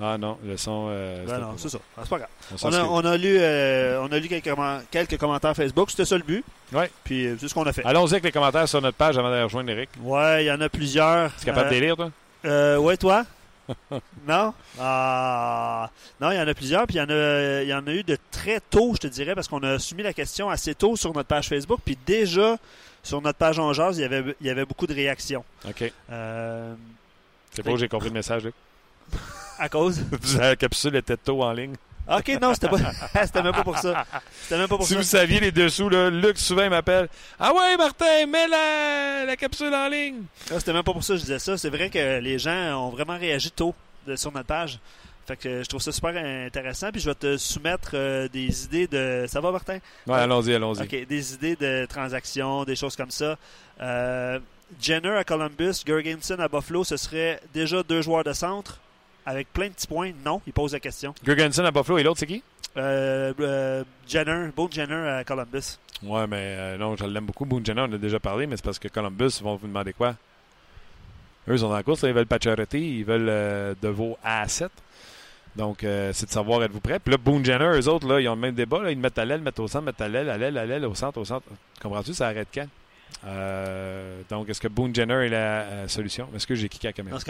Speaker 1: Ah non, le son. euh,
Speaker 5: Ben non, c'est ça. Ah, c'est pas grave.
Speaker 1: On
Speaker 5: a, on a lu, euh, on a lu quelques, commen- quelques commentaires Facebook, c'était ça le but.
Speaker 1: Ouais.
Speaker 5: Puis euh, c'est ce qu'on a fait.
Speaker 1: Allons-y avec les commentaires sur notre page avant d'aller rejoindre Eric.
Speaker 5: Ouais, il y en a plusieurs.
Speaker 1: Tu es capable de les lire, toi?
Speaker 5: Euh, ouais, toi? non? Ah, non, il y en a plusieurs. Puis il y, en a, il y en a eu de très tôt, je te dirais, parce qu'on a soumis la question assez tôt sur notre page Facebook. Puis déjà, sur notre page en jazz, il y avait, il y avait beaucoup de réactions.
Speaker 1: OK.
Speaker 5: Euh,
Speaker 1: C'est beau, j'ai compris le message. Luc.
Speaker 5: à cause?
Speaker 1: La capsule était tôt en ligne.
Speaker 5: OK, non, c'était pas, c'était même pas pour ça. C'était même pas pour
Speaker 1: Si
Speaker 5: ça.
Speaker 1: vous saviez les dessous, là, Luc souvent il m'appelle Ah ouais, Martin, mets la, la capsule en ligne.
Speaker 5: Ah, C'était même pas pour ça que je disais ça. C'est vrai que les gens ont vraiment réagi tôt de- sur notre page. Fait que je trouve ça super intéressant. Puis je vais te soumettre euh, des idées de. Ça va, Martin?
Speaker 1: Ouais, allons-y, allons-y.
Speaker 5: OK, des idées de transactions, des choses comme ça. Euh, Jenner à Columbus, Gergensen à Buffalo, ce serait déjà deux joueurs de centre avec plein de petits points. Non, il pose la question.
Speaker 1: Gurgensen à Buffalo et l'autre, c'est qui?
Speaker 5: Euh, euh, Jenner, Bo Jenner à Columbus.
Speaker 1: Ouais, mais euh, non, je l'aime beaucoup. Boone Jenner, on en a déjà parlé, mais c'est parce que Columbus, ils vont vous demander quoi? Eux, ils sont dans la course, là, ils veulent Pacioretty, ils veulent euh, de vos A7. Donc, c'est de savoir, êtes-vous prêts? Puis là, Boone Jenner, eux autres, là, ils ont le même débat. Là, ils mettent à l'aile, mettent au centre, mettent à l'aile, à l'aile, à l'aile, au centre, au centre. Comprends-tu? Ça arrête quand? Euh, donc, est-ce que Boone Jenner est la euh, solution? Est-ce que j'ai kické à la caméra?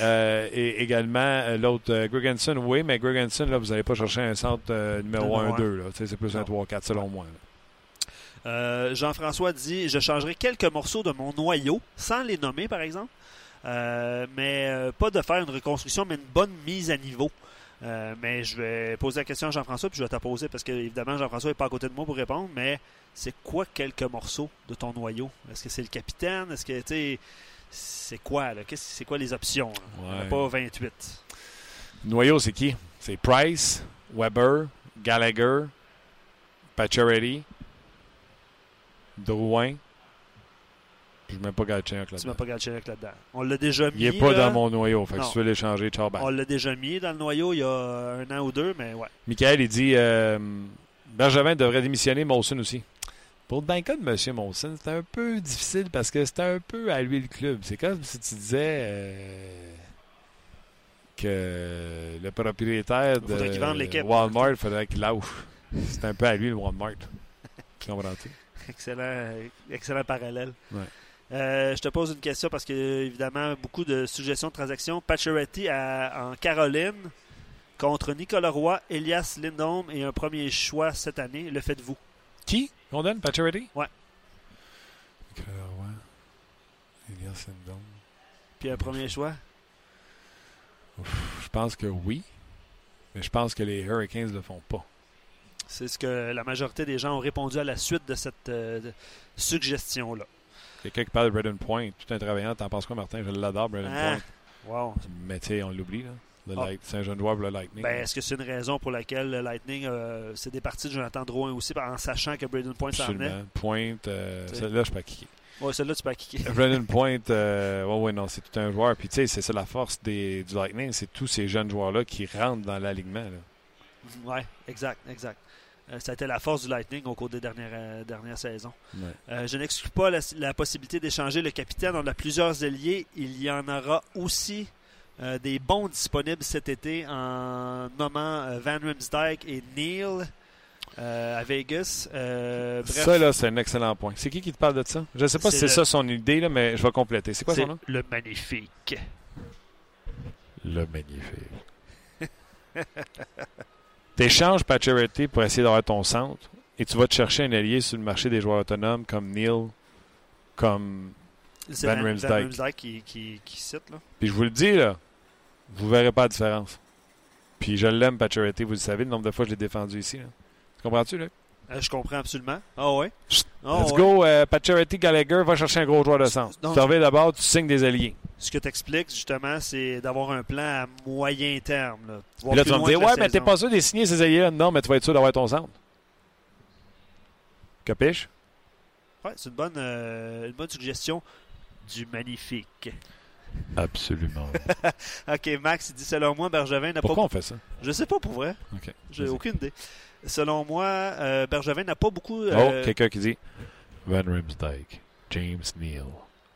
Speaker 1: Euh, et également, l'autre, Gregensen, oui, mais Gregensen, là, vous n'allez pas chercher un centre euh, numéro
Speaker 5: Numéro
Speaker 1: 1-2. là. Tu sais, C'est plus un
Speaker 5: Non.
Speaker 1: 3-4 selon moi.
Speaker 5: Jean-François dit Je changerai quelques morceaux de mon noyau, sans les nommer par exemple, mais pas de faire une reconstruction, mais une bonne mise à niveau. Euh, mais je vais poser la question à Jean-François, puis je vais te poser parce que, évidemment, Jean-François n'est pas à côté de moi pour répondre. Mais c'est quoi quelques morceaux de ton noyau? Est-ce que c'est le capitaine? Est-ce que, tu c'est quoi, là? Qu'est-ce- C'est quoi les options là?
Speaker 1: Ouais.
Speaker 5: pas 28.
Speaker 1: Noyau, c'est qui? C'est Price, Weber, Gallagher, Pacioretty, Drouin. Je ne mets pas Galchenyuk
Speaker 5: Tu m'as
Speaker 1: là-dedans.
Speaker 5: pas Galchenyuk là-dedans. On l'a déjà mis.
Speaker 1: Il n'est pas
Speaker 5: là.
Speaker 1: dans mon noyau. Fait que
Speaker 5: Non.
Speaker 1: si tu veux l'échanger, ciao, bye.
Speaker 5: On l'a déjà mis dans le noyau il y a un an ou deux, mais ouais.
Speaker 1: Michael, il dit euh, Bergevin devrait démissionner, Molson aussi. Pour le cas de M. Molson, c'est un peu difficile parce que c'est un peu à lui le club. C'est comme si tu disais euh, que le propriétaire de
Speaker 5: Faudrait.
Speaker 1: Walmart, faudrait qu'il lâche. C'est un peu à lui le Walmart. Tu comprends-tu?
Speaker 5: Excellent, excellent parallèle.
Speaker 1: Ouais.
Speaker 5: Euh, je te pose une question parce que, évidemment, beaucoup de suggestions de transactions. Pacioretty à- en Caroline contre Nicolas Roy, Elias Lindholm et un premier choix cette année. Le faites-vous?
Speaker 1: Qui? On donne Pacioretty?
Speaker 5: Ouais.
Speaker 1: Elias Lindholm.
Speaker 5: Puis un premier choix?
Speaker 1: Je pense que oui. Mais je pense que les Hurricanes ne le font pas.
Speaker 5: C'est ce que la majorité des gens ont répondu à la suite de cette euh, suggestion-là.
Speaker 1: Quelqu'un qui parle de Braden Point, tout un travaillant, t'en penses quoi, Martin? Je l'adore, Braden
Speaker 5: Ah.
Speaker 1: Point.
Speaker 5: Wow.
Speaker 1: Mais tu sais, on l'oublie, là.
Speaker 5: Ah.
Speaker 1: C'est un jeune joueur pour le Lightning.
Speaker 5: Ben, Est-ce que c'est une raison pour laquelle le Lightning euh, s'est départi de Jonathan Drouin aussi, en sachant que Braden Point s'en venait?
Speaker 1: Absolument. Point, euh, celle-là, je peux pas kicker.
Speaker 5: Ouais, celle-là, tu peux kicker.
Speaker 1: Braden Point, euh, ouais, ouais, non, c'est tout un joueur. Puis tu sais, c'est ça la force des, du Lightning, c'est tous ces jeunes joueurs-là qui rentrent dans l'alignement.
Speaker 5: Oui, exact, exact. Euh, ça a été la force du Lightning au cours des dernières, euh, dernières saisons.
Speaker 1: Ouais.
Speaker 5: Euh, je n'exclus pas la, la possibilité d'échanger le capitaine. On a plusieurs ailiers. Il y en aura aussi euh, des bons disponibles cet été en nommant Van Rimsdijk et Neil euh, à Vegas. Euh, bref,
Speaker 1: Ça, là, c'est un excellent point. C'est qui qui te parle de ça? Je sais pas
Speaker 5: C'est
Speaker 1: si c'est
Speaker 5: le-
Speaker 1: ça son idée, là, mais je vais compléter. C'est quoi son nom?
Speaker 5: le magnifique.
Speaker 1: Le magnifique. T'échanges Pacioretty pour essayer d'avoir ton centre et tu vas te chercher un allié sur le marché des joueurs autonomes comme Neil, comme... Van
Speaker 5: Van.
Speaker 1: Riemsdyk
Speaker 5: qui, qui, qui cite. Là.
Speaker 1: Puis je vous le dis, là, vous verrez pas la différence. Puis je l'aime, Pacioretty, vous le savez, le nombre de fois que je l'ai défendu ici. Là. Tu comprends-tu, là?
Speaker 5: Euh, je comprends absolument. Ah ouais? Ah
Speaker 1: Let's
Speaker 5: ouais.
Speaker 1: go, euh, Pacioretty, Gallagher, va chercher un gros joueur de centre. Tu reviens d'abord, tu signes des alliés.
Speaker 5: Ce que tu expliques, justement, c'est d'avoir un plan à moyen terme. Là,
Speaker 1: Puis là, tu vas me dire, ouais, mais t'es pas sûr de signer ces alliés-là. Non, mais tu vas être sûr d'avoir ton centre. Capiche?
Speaker 5: Ouais, c'est une bonne, euh, une bonne suggestion du magnifique.
Speaker 1: Absolument.
Speaker 5: OK, Max, il dit selon moi, Bergevin n'a pas.
Speaker 1: Pourquoi on fait ça?
Speaker 5: Je sais pas pour vrai.
Speaker 1: OK.
Speaker 5: J'ai aucune idée. Selon moi, euh, Bergevin n'a pas beaucoup.
Speaker 1: Oh,
Speaker 5: euh,
Speaker 1: quelqu'un qui dit Van Rimsdijk, James Neal,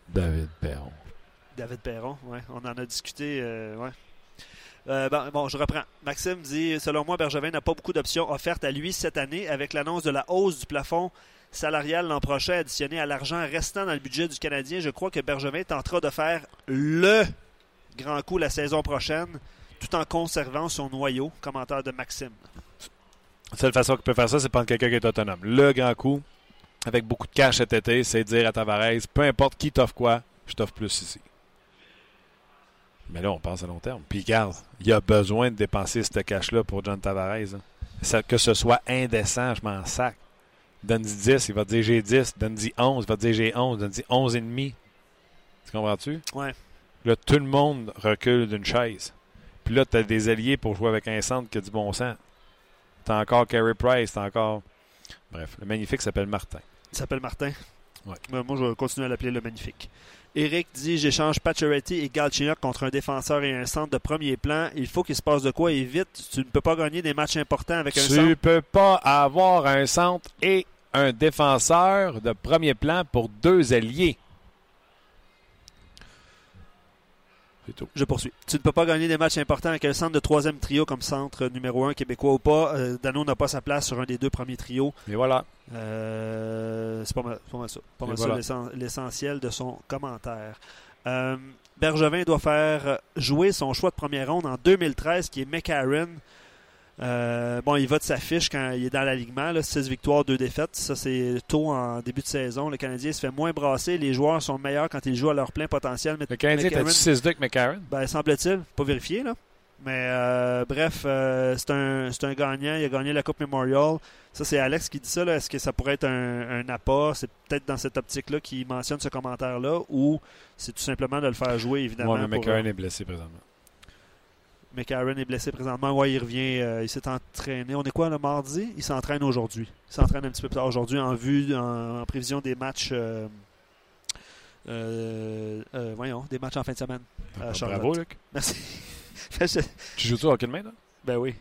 Speaker 1: David Perron.
Speaker 5: David Perron, ouais, on en a discuté. euh, ouais. Euh, bon, bon, je reprends. Maxime dit Selon moi, Bergevin n'a pas beaucoup d'options offertes à lui cette année avec l'annonce de la hausse du plafond salarial l'an prochain additionné à l'argent restant dans le budget du Canadien. Je crois que Bergevin tentera de faire le grand coup la saison prochaine tout en conservant son noyau. Commentaire de Maxime.
Speaker 1: La seule façon qu'il peut faire ça, c'est prendre quelqu'un qui est autonome. Le grand coup, avec beaucoup de cash cet été, c'est de dire à Tavares peu importe qui t'offre quoi, je t'offre plus ici. Mais là, on pense à long terme. Puis regarde, il y a besoin de dépenser ce cash-là pour John Tavares. hein. Que ce soit indécent, je m'en sac. Donne-y 10, il va te dire j'ai 10. Donne-y 11, il va te dire j'ai 11. Donne-y 11 et demi. Tu comprends-tu?
Speaker 5: Ouais.
Speaker 1: Là, tout le monde recule d'une chaise. Puis là, tu as des alliés pour jouer avec un centre qui a du bon sens. T'as encore Carey Price, t'as encore. Bref, le magnifique s'appelle Martin.
Speaker 5: Il s'appelle Martin.
Speaker 1: Ouais.
Speaker 5: Moi, je vais continuer à l'appeler le magnifique. Eric dit J'échange Pacioretty et Galchenyuk contre un défenseur et un centre de premier plan. Il faut qu'il se passe de quoi et vite. Tu ne peux pas gagner des matchs importants avec un
Speaker 1: Tu
Speaker 5: centre.
Speaker 1: peux pas avoir un centre et un défenseur de premier plan pour deux alliés. Tout.
Speaker 5: Je poursuis. Tu ne peux pas gagner des matchs importants avec un centre de troisième trio comme centre numéro un québécois ou pas. Euh, Dano n'a pas sa place sur un des deux premiers trios.
Speaker 1: Et voilà.
Speaker 5: Euh, c'est pas mal, pas mal ça. Pas mal
Speaker 1: voilà.
Speaker 5: ça l'essen- l'essentiel de son commentaire. Euh, Bergevin doit faire jouer son choix de première ronde en 2013, qui est McCarron. Euh, bon, il va de sa fiche quand il est dans l'alignement. 6 victoires, 2 défaites. Ça, c'est tôt en début de saison. Le Canadien se fait moins brasser. Les joueurs sont meilleurs quand ils jouent à leur plein potentiel. Mais
Speaker 1: Le Canadien, t'as-tu 6-2 avec McCarron?
Speaker 5: ben, semble-t-il, pas vérifié, là. Mais euh, bref, euh, c'est un, c'est un gagnant. Il a gagné la Coupe Memorial. Ça, c'est Alex qui dit ça. Est-ce que ça pourrait être un, un apport? C'est peut-être dans cette optique-là qu'il mentionne ce commentaire-là ou c'est tout simplement de le faire jouer, évidemment.
Speaker 1: Moi, mais McCarron est blessé présentement.
Speaker 5: McCarron est blessé présentement. Ouais, il revient. euh, il s'est entraîné. On est quoi le mardi? Il s'entraîne aujourd'hui. Il s'entraîne un petit peu plus tard aujourd'hui en vue, en, en prévision des matchs. euh, euh, voyons, des matchs en fin de semaine.
Speaker 1: Bravo, Luc.
Speaker 5: Merci. Je-
Speaker 1: Tu joues-tu hockey de main, là?
Speaker 5: ben oui.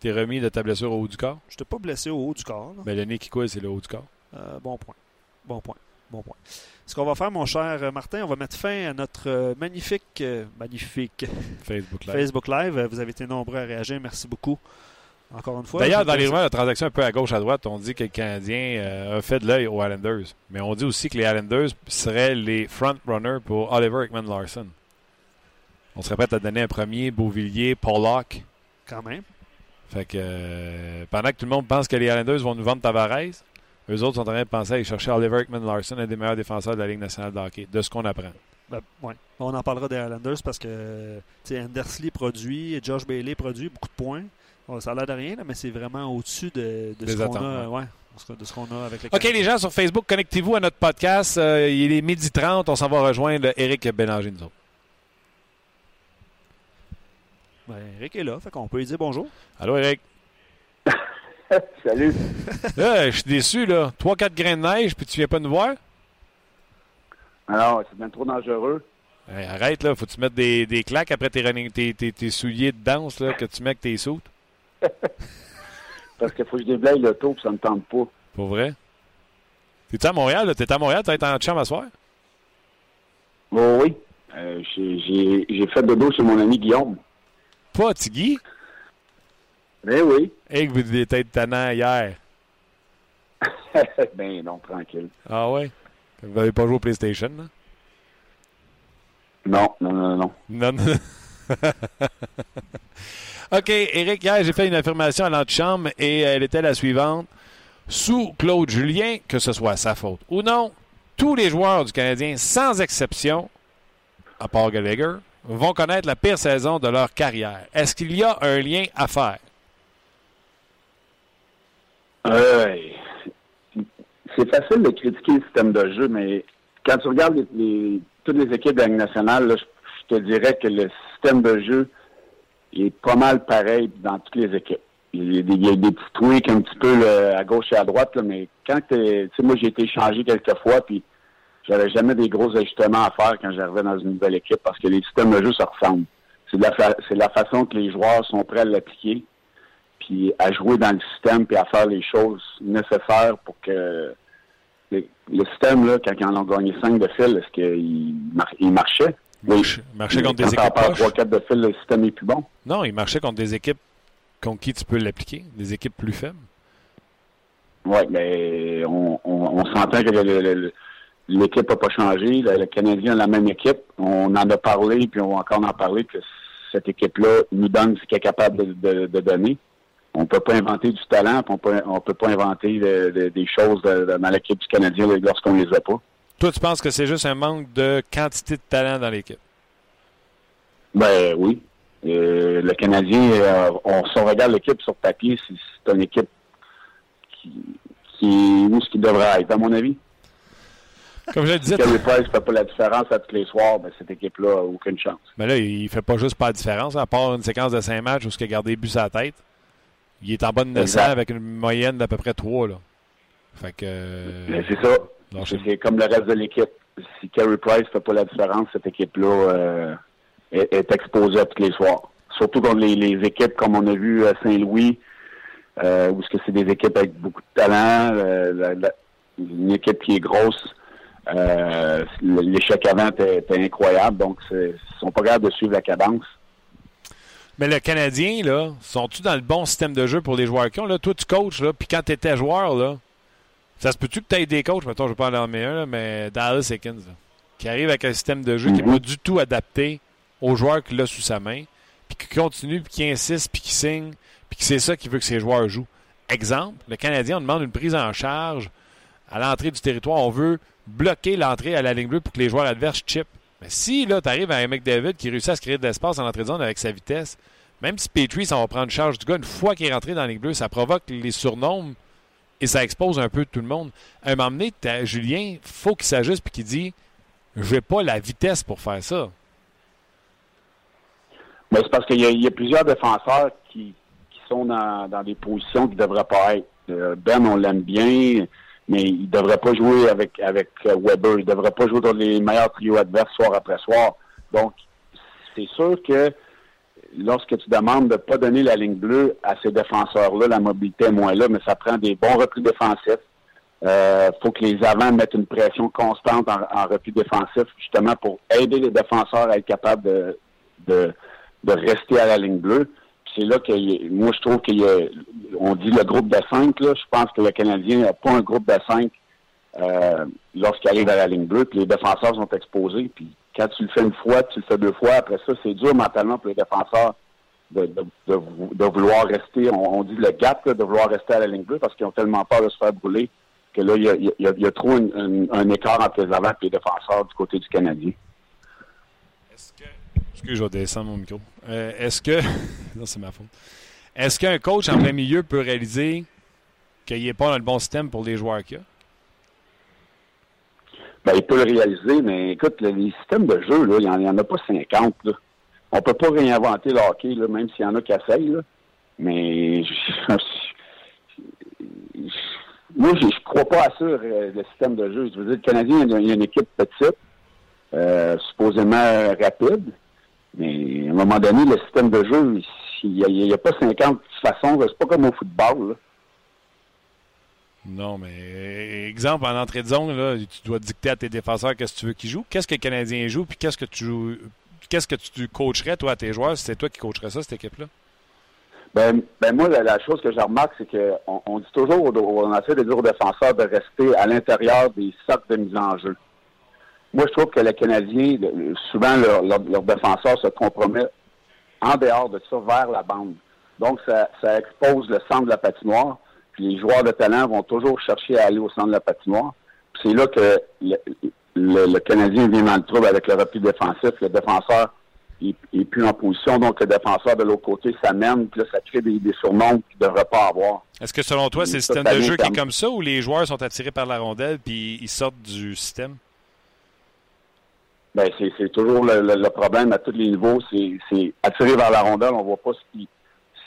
Speaker 1: T'es remis de ta blessure au haut du corps?
Speaker 5: Je t'ai pas blessé au haut du corps. là.
Speaker 1: Ben, le nez qui coule, c'est le haut du corps.
Speaker 5: Bon point. Bon point. Bon point. Ce qu'on va faire, mon cher Martin, on va mettre fin à notre euh, magnifique, euh, magnifique
Speaker 1: Facebook Live.
Speaker 5: Facebook Live. Euh, Vous avez été nombreux à réagir. Merci beaucoup. Encore une fois.
Speaker 1: D'ailleurs, dans les rumeurs de transactions un peu à gauche, à droite, on dit que le Canadien euh, a fait de l'œil aux Islanders. Mais on dit aussi que les Islanders seraient les front-runners pour Oliver Ekman Larson. On serait prêt à donner un premier, Beauvillier, Pollock.
Speaker 5: Quand même.
Speaker 1: Fait que euh, pendant que tout le monde pense que les Islanders vont nous vendre Tavares, eux autres sont en train de penser à aller chercher Oliver Ekman Larson, un des meilleurs défenseurs de la Ligue nationale de hockey, de ce qu'on apprend.
Speaker 5: Ben, ouais. On en parlera des Islanders parce que Andersley produit, Josh Bailey produit beaucoup de points. Bon, ça a l'air de rien, là, mais c'est vraiment au-dessus de, ce qu'on a, ouais, de ce qu'on a avec les
Speaker 1: OK, les gens sur Facebook, connectez-vous à notre podcast. Euh, il est midi 30. On s'en va rejoindre Eric Bélanger, nous autres.
Speaker 5: Ben, Eric est là, fait qu'on peut lui dire bonjour.
Speaker 1: Allô, Eric?
Speaker 6: Salut.
Speaker 1: Là, je suis déçu, là. 3-4 grains de neige, puis tu viens pas nous voir?
Speaker 6: Alors, c'est bien trop dangereux.
Speaker 1: Hey, arrête, là. Faut-tu mettre des, des claques après tes, running- tes, tes, tes souliers de danse, là, que tu mets avec tes soutes?
Speaker 6: Parce qu'il faut que je déblaye l'auto, puis ça me tente pas.
Speaker 1: Pour vrai? T'es-tu à Montréal, là? T'es à Montréal? Été en chambre à soir?
Speaker 6: Oh oui. Euh, j'ai- fait dodo chez mon ami Guillaume.
Speaker 1: Pas, Tigui?
Speaker 6: Ben oui.
Speaker 1: Hey, que vous étiez tannant hier.
Speaker 6: ben non, tranquille.
Speaker 1: Ah ouais? Vous n'avez pas joué au PlayStation, là?
Speaker 6: Non, non, non, non.
Speaker 1: Non, non. OK, Eric, hier, j'ai fait une affirmation à l'antichambre et elle était la suivante. Sous Claude Julien, que ce soit sa faute ou non, tous les joueurs du Canadien, sans exception, à part Gallagher, vont connaître la pire saison de leur carrière. Est-ce qu'il y a un lien à faire?
Speaker 6: Euh, c'est facile de critiquer le système de jeu, mais quand tu regardes toutes les équipes de la Ligue nationale, je, te dirais que le système de jeu est pas mal pareil dans toutes les équipes. Il y a des, y a petits tweaks un petit peu là, à gauche et à droite, mais quand tu sais, moi j'ai été changé quelques fois, puis j'avais jamais des gros ajustements à faire quand j'arrivais dans une nouvelle équipe parce que les systèmes de jeu se ressemblent. C'est de la, fa- la façon que les joueurs sont prêts à l'appliquer puis à jouer dans le système, puis à faire les choses nécessaires pour que le, le système, là, quand ils en ont gagné 5 de fil, est-ce qu'il mar- il marchait?
Speaker 1: Marche- marchait contre des
Speaker 6: Quand
Speaker 1: équipes proches.
Speaker 6: 3-4 de fil, le système est plus bon?
Speaker 1: Non, il marchait contre des équipes contre qui tu peux l'appliquer, des équipes plus faibles.
Speaker 6: Oui, mais on, on, on s'entend que l'équipe n'a pas changé. Le, le Canadien a la même équipe. On en a parlé, puis on va encore en parler, que cette équipe-là nous donne ce qu'elle est capable de, de- de donner. On peut pas inventer du talent, on peut, on peut pas inventer de- de- des choses de- dans l'équipe du Canadien lorsqu'on les a pas.
Speaker 1: Toi, tu penses que c'est juste un manque de quantité de talent dans l'équipe?
Speaker 6: Ben oui. Euh, le Canadien, euh, on, si on regarde l'équipe sur papier, c'est, c'est une équipe qui, qui où ce qu'il devrait être, à mon avis.
Speaker 1: Comme je le disais,
Speaker 6: Carey Price ne fait pas la différence à tous les soirs, ben cette équipe-là n'a aucune chance.
Speaker 1: Mais là, il fait pas juste pas la différence, à part une séquence de 5 matchs où il a gardé but à la tête. Il est en 900
Speaker 6: Exact.
Speaker 1: avec une moyenne d'à peu près 3. Là. Fait que.
Speaker 6: Mais
Speaker 1: euh,
Speaker 6: c'est ça. C'est, comme le reste de l'équipe. Si Carey Price ne fait pas la différence, cette équipe-là euh, est, est exposée à tous les soirs. Surtout contre les, les équipes comme on a vu à Saint-Louis, euh, où ce que c'est des équipes avec beaucoup de talent, euh, la- la- une équipe qui est grosse. L'échec avant était, était incroyable, donc ils sont pas capables de suivre la cadence.
Speaker 1: Mais le Canadien, là, sont-tu dans le bon système de jeu pour les joueurs qui ont? Là, toi, tu coaches, là, puis quand tu étais joueur, là, ça se peut-tu que tu aies des coachs, mettons, je vais pas en nommer un, là, mais Dallas Ekins, là, qui arrive avec un système de jeu qui n'est
Speaker 6: Mhm.
Speaker 1: pas du tout adapté aux joueurs qu'il a sous sa main, puis qui continue, puis qui insiste, puis qui signe, puis que c'est ça qu'il veut que ses joueurs jouent. Exemple, le Canadien, on demande une prise en charge à l'entrée du territoire. On veut bloquer l'entrée à la ligne bleue pour que les joueurs adverses chip. Mais si là, tu arrives à un McDavid qui réussit à se créer de l'espace en entrée de zone avec sa vitesse, même si Petrie, ça va prendre charge du gars, une fois qu'il est rentré dans Ligue bleue, ça provoque les surnoms et ça expose un peu tout le monde. À un moment donné, Julien, faut qu'il s'ajuste et qu'il dit J'ai pas la vitesse pour faire ça.
Speaker 6: Mais c'est parce qu'il y, a plusieurs défenseurs qui, sont dans, des positions qui ne devraient pas être. Euh, ben, on l'aime bien, mais il ne devrait pas jouer avec, avec euh, Weber. Il ne devrait pas jouer dans les meilleurs trios adverses soir après soir. Donc, c'est sûr que lorsque tu demandes de ne pas donner la ligne bleue à ces défenseurs-là, la mobilité est moins là, mais ça prend des bons replis défensifs. Il euh, faut que les avants mettent une pression constante en, repli défensif, justement pour aider les défenseurs à être capables de, de rester à la ligne bleue. C'est là que moi je trouve qu'il y a on dit le groupe de cinq, là, je pense que le Canadien n'a pas un groupe de cinq euh, lorsqu'il arrive à la ligne bleue, puis les défenseurs sont exposés, puis quand tu le fais une fois, tu le fais deux fois, après ça, c'est dur mentalement pour les défenseurs de, vouloir rester, on, dit le gap, de vouloir rester à la ligne bleue parce qu'ils ont tellement peur de se faire brûler que là, il y a, trop un écart entre les avants et les défenseurs du côté du Canadien.
Speaker 1: Est-ce que. Je mon micro. Euh, est-ce que. non, c'est ma faute. Est-ce qu'un coach en plein milieu peut réaliser qu'il n'est pas dans le bon système pour les joueurs qu'il a?
Speaker 6: Ben, il peut le réaliser, mais écoute, les systèmes de jeu, il n'y en, a pas 50. Là. On peut pas réinventer le hockey, là, même s'il y en a qui essayent. Mais moi, je, ne crois pas à ça, euh, le système de jeu. Je veux dire, le Canadien, il y a une équipe petite, euh, supposément rapide, mais à un moment donné, le système de jeu, il n'y a, pas 50 façons. C'est pas comme au football. Là.
Speaker 1: Non, mais exemple, en entrée de zone, là, tu dois dicter à tes défenseurs qu'est-ce que tu veux qu'ils jouent. Qu'est-ce que le Canadien joue, puis qu'est-ce que tu joues, qu'est-ce que tu coacherais, toi, à tes joueurs, si c'est toi qui coacherais ça, cette équipe-là?
Speaker 6: Ben, ben moi, la, chose que je remarque, c'est qu'on on dit toujours, on essaie de dire aux défenseurs de rester à l'intérieur des sacs de mise en jeu. Moi, je trouve que les Canadiens, souvent, leurs défenseurs se compromettent en dehors de ça, vers la bande. Donc, ça, ça expose le centre de la patinoire les joueurs de talent vont toujours chercher à aller au centre de la patinoire. C'est là que le, Canadien vient dans le trouble avec le repli défensif. Le défenseur n'est plus en position, donc le défenseur de l'autre côté s'amène, puis là, ça crée des, surnoms qu'il ne devrait pas avoir.
Speaker 1: Est-ce que selon toi, c'est le système de jeu qui est comme ça ou les joueurs sont attirés par la rondelle puis ils sortent du système?
Speaker 6: Ben, c'est toujours le, problème à tous les niveaux. C'est attiré vers la rondelle, on voit pas ce qui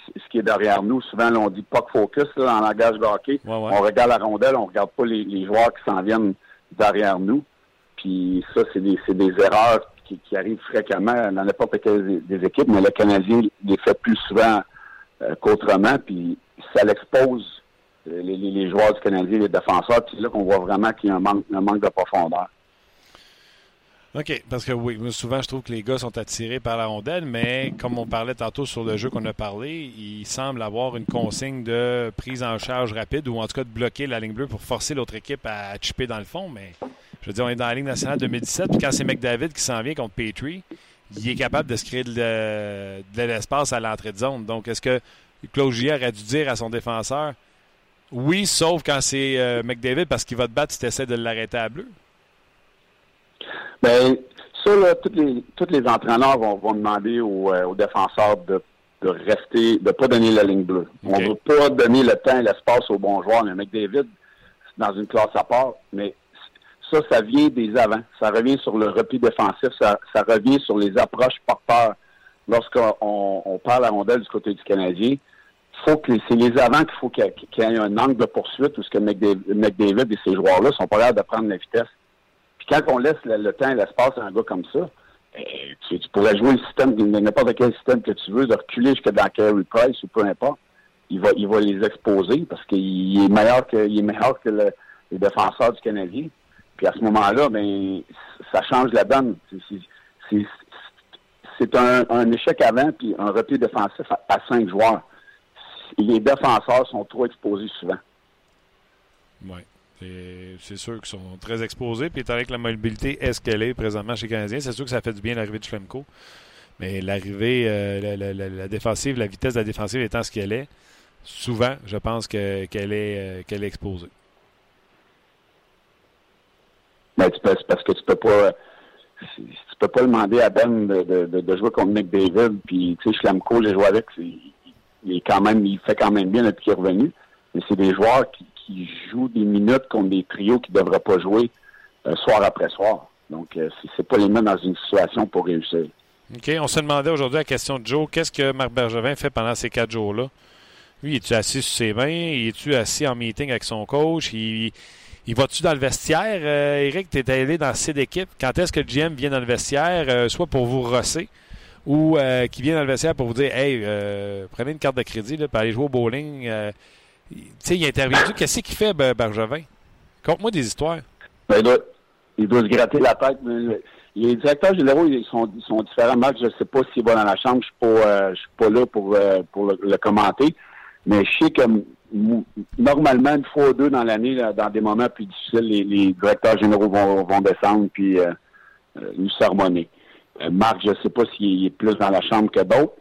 Speaker 6: ce qui est derrière nous. Souvent, on dit pas focus là, en langage de hockey. On regarde la rondelle, on regarde pas les, joueurs qui s'en viennent derrière nous. Puis ça, c'est des, erreurs qui, arrivent fréquemment dans n'importe quelle des, équipes, mais le Canadien les fait plus souvent euh, qu'autrement. Puis ça l'expose euh, les, joueurs du Canadien, les défenseurs. Puis là qu'on voit vraiment qu'il y a un manque, un manque de profondeur.
Speaker 1: OK, parce que oui, souvent je trouve que les gars sont attirés par la rondelle, mais comme on parlait tantôt sur le jeu qu'on a parlé, il semble avoir une consigne de prise en charge rapide ou en tout cas de bloquer la ligne bleue pour forcer l'autre équipe à chipper dans le fond. Mais je veux dire, on est dans la Ligue nationale 2017, puis quand c'est McDavid qui s'en vient contre Petrie, il est capable de se créer de, l'espace à l'entrée de zone. Donc, est-ce que Claude Gier a dû dire à son défenseur oui, sauf quand c'est euh, McDavid parce qu'il va te battre si tu essaies de l'arrêter à bleu?
Speaker 6: Ben, ça, là, tous les, tous les entraîneurs vont, vont demander aux, euh, aux défenseurs de, de rester, de pas donner la ligne bleue. On ne veut pas donner le temps et l'espace aux bons joueurs. Le David, dans une classe à part, mais ça, ça vient des avants. Ça revient sur le repli défensif. Ça, ça revient sur les approches porteurs. Lorsqu'on on parle à rondelle du côté du Canadien, faut que c'est les avants qu'il faut qu'il y, ait un angle de poursuite où ce que McDavid, et ces joueurs-là sont pas là de prendre la vitesse. Quand on laisse le, temps et l'espace à un gars comme ça, eh, tu, pourrais jouer le système, n'importe quel système que tu veux, de reculer jusqu'à dans Carey Price ou peu importe. Il va, il va les exposer parce qu'il est meilleur que, il est meilleur que les défenseurs du Canadien. Puis à ce moment-là, ben, ça change la donne. C'est un, échec avant puis un repli défensif à cinq joueurs. Les défenseurs sont trop exposés souvent.
Speaker 1: Oui. C'est sûr qu'ils sont très exposés. Puis étant donné la mobilité est ce qu'elle est présentement chez les Canadiens, c'est sûr que ça fait du bien l'arrivée de Schlemko. Mais l'arrivée, euh, la, défensive, la vitesse de la défensive étant ce qu'elle est, souvent, je pense qu'elle est, euh, qu'elle est exposée.
Speaker 6: Ben, parce que tu peux pas. Tu peux pas demander à Ben de, jouer contre Nick David. Puis, tu sais, Schlemko, j'ai joué avec, est quand même, il fait quand même bien depuis qu'il est revenu. Mais c'est des joueurs qui, qui, jouent des minutes contre des trios qui ne devraient pas jouer euh, soir après soir. Donc, euh, c'est pas les mettre dans une situation pour réussir.
Speaker 1: OK. On se demandait aujourd'hui la question de Joe, qu'est-ce que Marc Bergevin fait pendant ces quatre jours-là? Lui, es-tu assis sur ses mains? Es-tu assis en meeting avec son coach? Il, va-tu dans le vestiaire? Euh, Eric, tu es allé dans cette équipe. Quand est-ce que le GM vient dans le vestiaire, euh, soit pour vous rosser ou euh, qui vient dans le vestiaire pour vous dire Hey, euh, prenez une carte de crédit pour aller jouer au bowling? Tu sais, il intervient. Qu'est-ce qu'il fait, Bergevin? Conte-moi des histoires.
Speaker 6: Ben, il, doit, se gratter la tête. Mais les directeurs généraux, ils sont, différents. Marc, je ne sais pas s'il va dans la chambre. Je ne suis, pas, suis pas là pour, pour le, commenter. Mais je sais que normalement, une fois ou deux dans l'année, dans des moments plus difficiles, les, directeurs généraux vont, descendre puis euh, euh, nous sermonner. Euh, Marc, je ne sais pas s'il est plus dans la chambre que d'autres,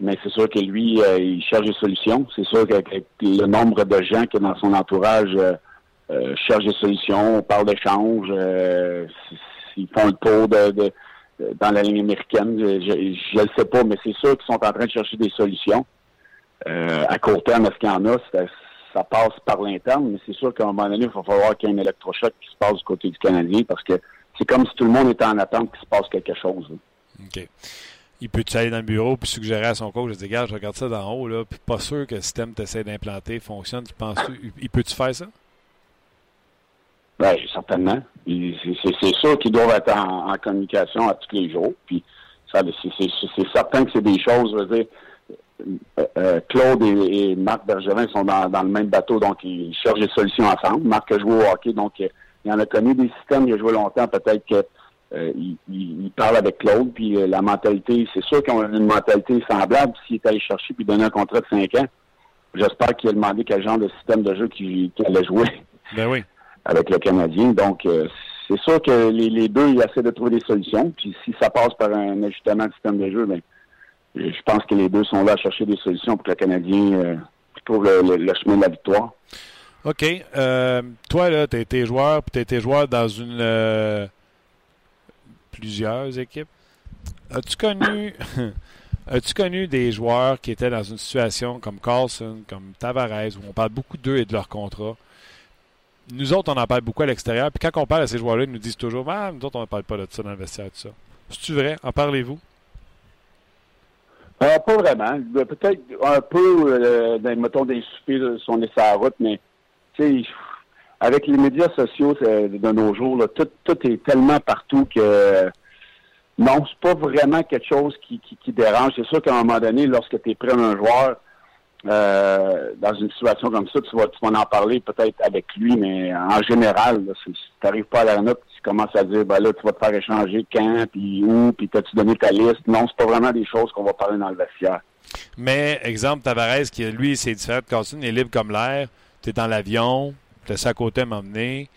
Speaker 6: mais c'est sûr que lui, il cherche des solutions. C'est sûr que, le nombre de gens qui dans son entourage cherchent des solutions, on parle d'échange, ils font le tour de, dans la ligne américaine. Je ne le sais pas, mais c'est sûr qu'ils sont en train de chercher des solutions. Euh, à court terme, est-ce qu'il y en a? Ça, passe par l'interne, mais c'est sûr qu'à un moment donné, il va falloir qu'il y ait un électrochoc qui se passe du côté du Canadien parce que c'est comme si tout le monde était en attente qu'il se passe quelque chose.
Speaker 1: Il peut-tu aller dans le bureau puis suggérer à son coach, je dis, regarde, je regarde ça d'en haut, là, puis pas sûr que le système que tu essaies d'implanter fonctionne. Tu penses il peut-tu faire ça?
Speaker 6: Oui, certainement. C'est sûr qu'ils doivent être en, communication à tous les jours. Puis c'est certain que c'est des choses, je veux dire, euh, euh, Claude et, Marc Bergevin sont dans, le même bateau, donc ils cherchent des solutions ensemble. Marc a joué au hockey, donc euh, il en a connu des systèmes, il a joué longtemps, peut-être qu'il il, parle avec Claude, puis la mentalité, c'est sûr qu'ils ont une mentalité semblable s'il est allé chercher puis donner un contrat de 5 ans. J'espère qu'il a demandé quel genre de système de jeu qu'il allait jouer
Speaker 1: ben oui.
Speaker 6: avec le Canadien. Donc, c'est sûr que les, deux, ils essaient de trouver des solutions. Puis si ça passe par un ajustement de système de jeu, bien, je pense que les deux sont là à chercher des solutions pour que le Canadien euh, trouve le, chemin de la victoire.
Speaker 1: OK. Euh, toi, là, tu as été joueur, puis tu as été joueur dans une. Euh, plusieurs équipes. As-tu connu. As-tu connu des joueurs qui étaient dans une situation comme Carlson, comme Tavares, où on parle beaucoup d'eux et de leur contrat? Nous autres, on en parle beaucoup à l'extérieur. Puis quand on parle à ces joueurs-là, ils nous disent toujours Ah, nous autres, on ne parle pas de ça dans le vestiaire, tout ça. C'est-tu vrai? En parlez-vous?
Speaker 6: Euh, pas vraiment. Peut-être un peu, euh, ben, mettons, des soupers sont laissés à la route, mais avec les médias sociaux de nos jours, tout, est tellement partout que non, c'est pas vraiment quelque chose qui, dérange. C'est sûr qu'à un moment donné, lorsque tu es prêt un joueur, euh, dans une situation comme ça, tu vas, tu vas en parler peut-être avec lui, mais en général, si tu n'arrives pas à la note, tu commences à dire, ben là, tu vas te faire échanger quand, puis où, puis t'as-tu donné ta liste? Non, c'est pas vraiment des choses qu'on va parler dans le vestiaire.
Speaker 1: Mais, exemple, Tavares, qui lui, c'est différent de Carson, il est libre comme l'air, tu es dans l'avion, tu ça à côté m'emmener.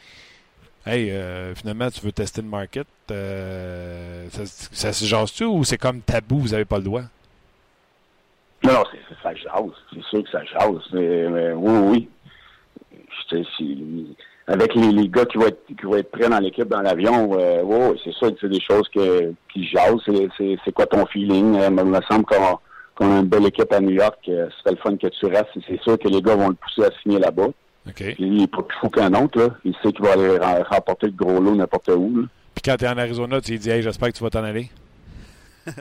Speaker 1: Hey, euh, finalement, tu veux tester le market. Euh, ça, se jase-tu ou c'est comme tabou, vous n'avez pas le droit?
Speaker 6: Non, non, ça jase. C'est sûr que ça jase. Mais, oui, oui. avec les, gars qui vont être, qui vont être prêts dans l'équipe, dans l'avion, euh, c'est sûr que c'est des choses que, qui jasent. C'est quoi ton feeling? Il me semble qu'on a une belle équipe à New York. Euh, c'est le fun que tu restes. C'est sûr que les gars vont le pousser à signer là-bas.
Speaker 1: Okay.
Speaker 6: Puis, il n'est pas plus fou qu'un autre. Là. Il sait qu'il va aller remporter le gros lot n'importe où.
Speaker 1: Puis quand tu es en Arizona, tu lui dis hey, j'espère que tu vas t'en aller.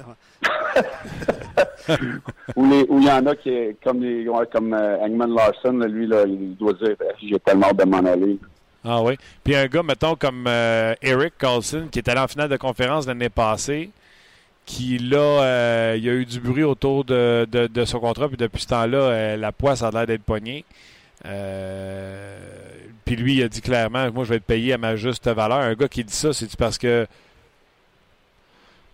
Speaker 6: où il y en a qui, comme, les, comme euh, Larson, lui, là, il doit dire ben, j'ai tellement de m'en aller.
Speaker 1: Ah oui. Puis un gars, mettons, comme euh, Eric Carlson, qui est allé en finale de conférence l'année passée, qui là, euh, il y a eu du bruit autour de, de, son contrat, puis depuis ce temps-là, la poisse a l'air d'être poignée. Puis lui, il a dit clairement, moi, je vais être payé à ma juste valeur. Un gars qui dit ça, c'est parce que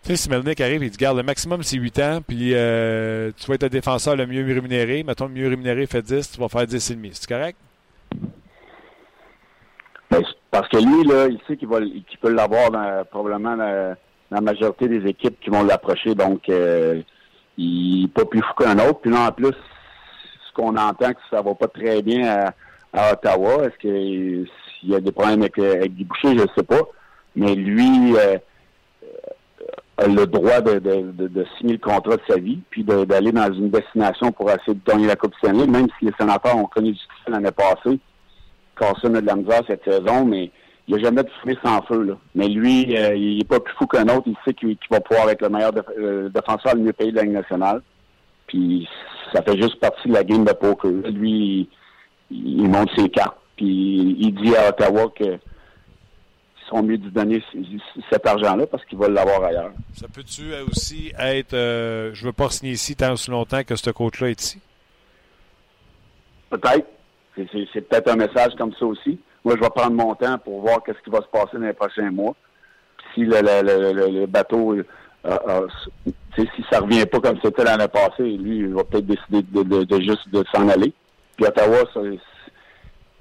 Speaker 1: tu sais, si Melnick arrive et dit, garde, le maximum c'est 8 ans, puis euh, tu vas être le défenseur le mieux rémunéré. Mettons, le mieux rémunéré fait 10, tu vas faire 10,5. C'est correct?
Speaker 6: Ben, parce que lui, là, il sait qu'il peut l'avoir probablement dans, la majorité des équipes qui vont l'approcher. Donc, euh, il n'est pas plus fou qu'un autre. Puis là, en plus, qu'on entend que ça va pas très bien à, Ottawa, est-ce qu'il y a des problèmes avec, avec Guy Boucher, je ne sais pas. Mais lui, euh, a le droit de, signer le contrat de sa vie, puis d'aller dans une destination pour essayer de gagner la Coupe Stanley, même si les sénateurs ont connu du succès l'année passée. Carson a de la misère cette saison, mais il n'a jamais de fumée sans feu. Mais lui, euh, il n'est pas plus fou qu'un autre. Il sait qu'il va pouvoir être le meilleur euh, défenseur le mieux payé de la Ligue nationale. Puis ça fait juste partie de la game de poker. Lui, il, il monte ses cartes. Puis il dit à Ottawa que seront mieux de donner cet argent-là parce qu'ils veulent l'avoir ailleurs.
Speaker 1: Ça peut-tu aussi être euh, je veux pas signer ici tant aussi longtemps que ce coach-là est ici?
Speaker 6: Peut-être. C'est peut-être un message comme ça aussi. Moi, je vais prendre mon temps pour voir qu'est-ce qui va se passer dans les prochains mois. si le, le, bateau, euh, euh, si ça revient pas comme c'était l'année passée, lui, il va peut-être décider de, juste de s'en aller. Puis Ottawa,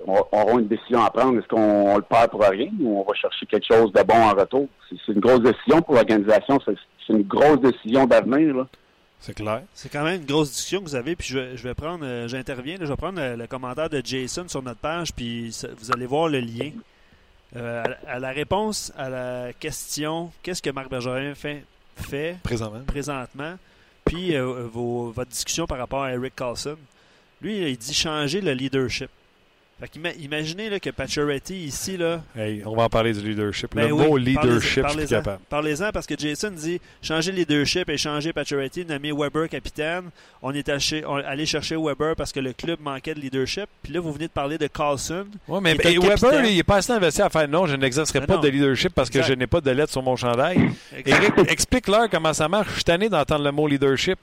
Speaker 6: auront une décision à prendre. Est-ce qu'on le perd pour rien ou on va chercher quelque chose de bon en retour? C'est une grosse décision pour l'organisation. C'est une grosse décision d'avenir.
Speaker 1: C'est clair.
Speaker 5: C'est quand même une grosse discussion que vous avez. Puis je vais, prendre, euh, j'interviens, je vais prendre le, commentaire de Jason sur notre page, puis vous allez voir le lien. Euh, à, la réponse à la question qu'est-ce que Marc Bergerin fait, fait
Speaker 1: présentement.
Speaker 5: présentement, puis euh, votre discussion par rapport à Eric Carlson, lui, il dit changer le leadership. Fait imaginez là, que Pacioretty ici là.
Speaker 1: on va en parler du leadership. le ben mot leadership,
Speaker 5: parlez
Speaker 1: capable.
Speaker 5: Parlez-en parce que Jason dit changer leadership et changer Pacioretty, nommer Weber capitaine. On est allé chercher Weber parce que le club manquait de leadership. Puis là, vous venez de parler de Carlson.
Speaker 1: Oui, mais Weber, il est pas assez investi à faire non, je n'exercerai pas de leadership parce que je n'ai pas de lettre sur mon chandail. explique-leur comment ça marche. Je suis tanné d'entendre le mot leadership.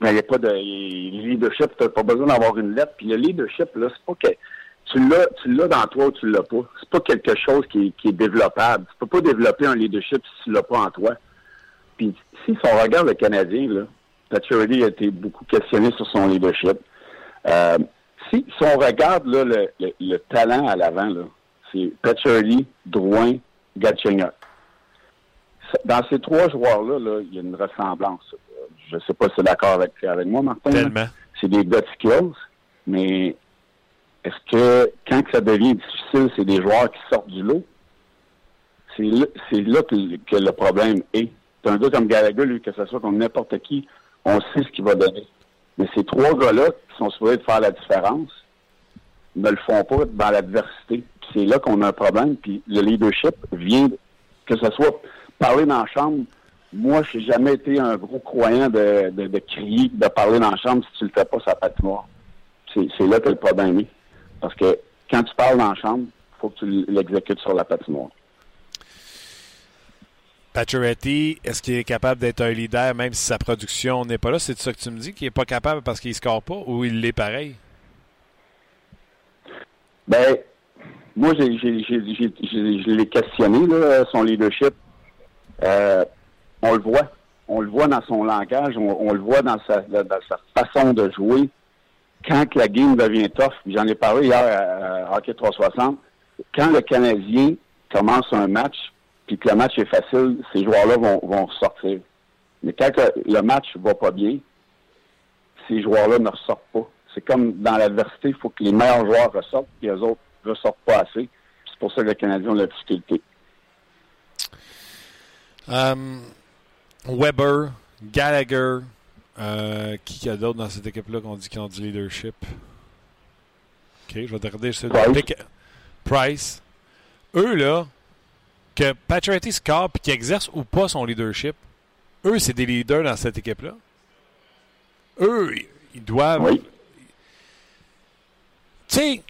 Speaker 6: Mais il n'y a pas de leadership, tu n'as pas besoin d'avoir une lettre. Puis le leadership, là, c'est pas que tu l'as, tu l'as dans toi ou tu l'as pas. C'est pas quelque chose qui, est développable. Tu peux pas développer un leadership si tu l'as pas en toi. Puis si on regarde le Canadien, là, a été beaucoup questionné sur son leadership. Euh, si, si, on regarde là, le, le, talent à l'avant, c'est Patrick, Drouin, Gatchenga. Dans ces trois joueurs-là, là, il y a une ressemblance je ne sais pas si tu es d'accord avec, avec moi, Martin.
Speaker 1: Tellement.
Speaker 6: C'est des de skills, mais est-ce que quand ça devient difficile, c'est des joueurs qui sortent du lot? C'est là, là que, le problème est. C'est un gars comme Gallagher, lui, que ce soit comme n'importe qui, on sait ce qu'il va donner. Mais ces trois gars-là, qui sont supposés faire la différence, ne le font pas dans l'adversité. C'est là qu'on a un problème. Puis le leadership vient, que ce soit parler dans la chambre, moi, je n'ai jamais été un gros croyant de, de, crier, de parler dans la chambre si tu le fais pas sa patinoire. C'est là que le problème est. Parce que quand tu parles dans la chambre, il faut que tu l'exécutes sur la patinoire.
Speaker 1: Pacioretty, est-ce qu'il est capable d'être un leader même si sa production n'est pas là? C'est ça que tu me dis, qu'il n'est pas capable parce qu'il ne score pas ou il l'est pareil?
Speaker 6: Ben, moi, je l'ai questionné, là, son leadership. Euh, on le voit. On le voit dans son langage, on, le voit dans sa, façon de jouer. Quand la game devient tough, j'en ai parlé hier à, Hockey 360, quand le Canadien commence un match, puis que le match est facile, ces joueurs-là vont, vont sortir. Mais quand le match va pas bien, ces joueurs-là ne ressortent pas. C'est comme dans l'adversité, il faut que les meilleurs joueurs ressortent, puis les autres ne ressortent pas assez. C'est pour ça que le Canadien a la difficulté.
Speaker 1: Um, Weber, Gallagher, euh, qui y a d'autres dans cette équipe-là qu'on dit qu'ils ont du leadership? OK, je vais regarder. Price. Price. Eux, là, que Patrick score et qui exerce ou pas son leadership, eux, c'est des leaders dans cette équipe-là. Eux, ils doivent.
Speaker 6: Oui.
Speaker 1: Tu sais,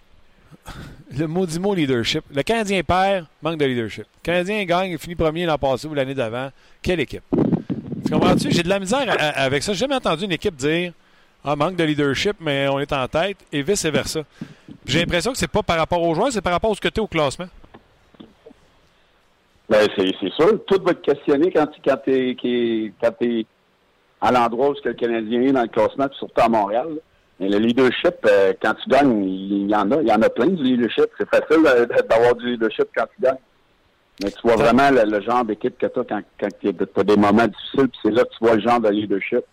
Speaker 1: le maudit mot leadership. Le Canadien perd, manque de leadership. Le Canadien gagne, il finit premier l'an passé ou l'année d'avant. Quelle équipe? Tu comprends-tu? J'ai de la misère avec ça. J'ai jamais entendu une équipe dire Ah, manque de leadership, mais on est en tête, et vice-versa. J'ai l'impression que c'est pas par rapport aux joueurs, c'est par rapport à ce que tu es au classement.
Speaker 6: Ben, c'est sûr. Tout va te questionner quand tu quand es, à l'endroit où le Canadien est dans le classement, surtout à Montréal. Mais le leadership, euh, quand tu gagnes, il y en a. Il y en a plein du leadership. C'est facile d'avoir du leadership quand tu gagnes. Mais tu vois vraiment le, genre d'équipe que tu as quand, quand tu as des moments difficiles, puis c'est là que tu vois le genre de leadership.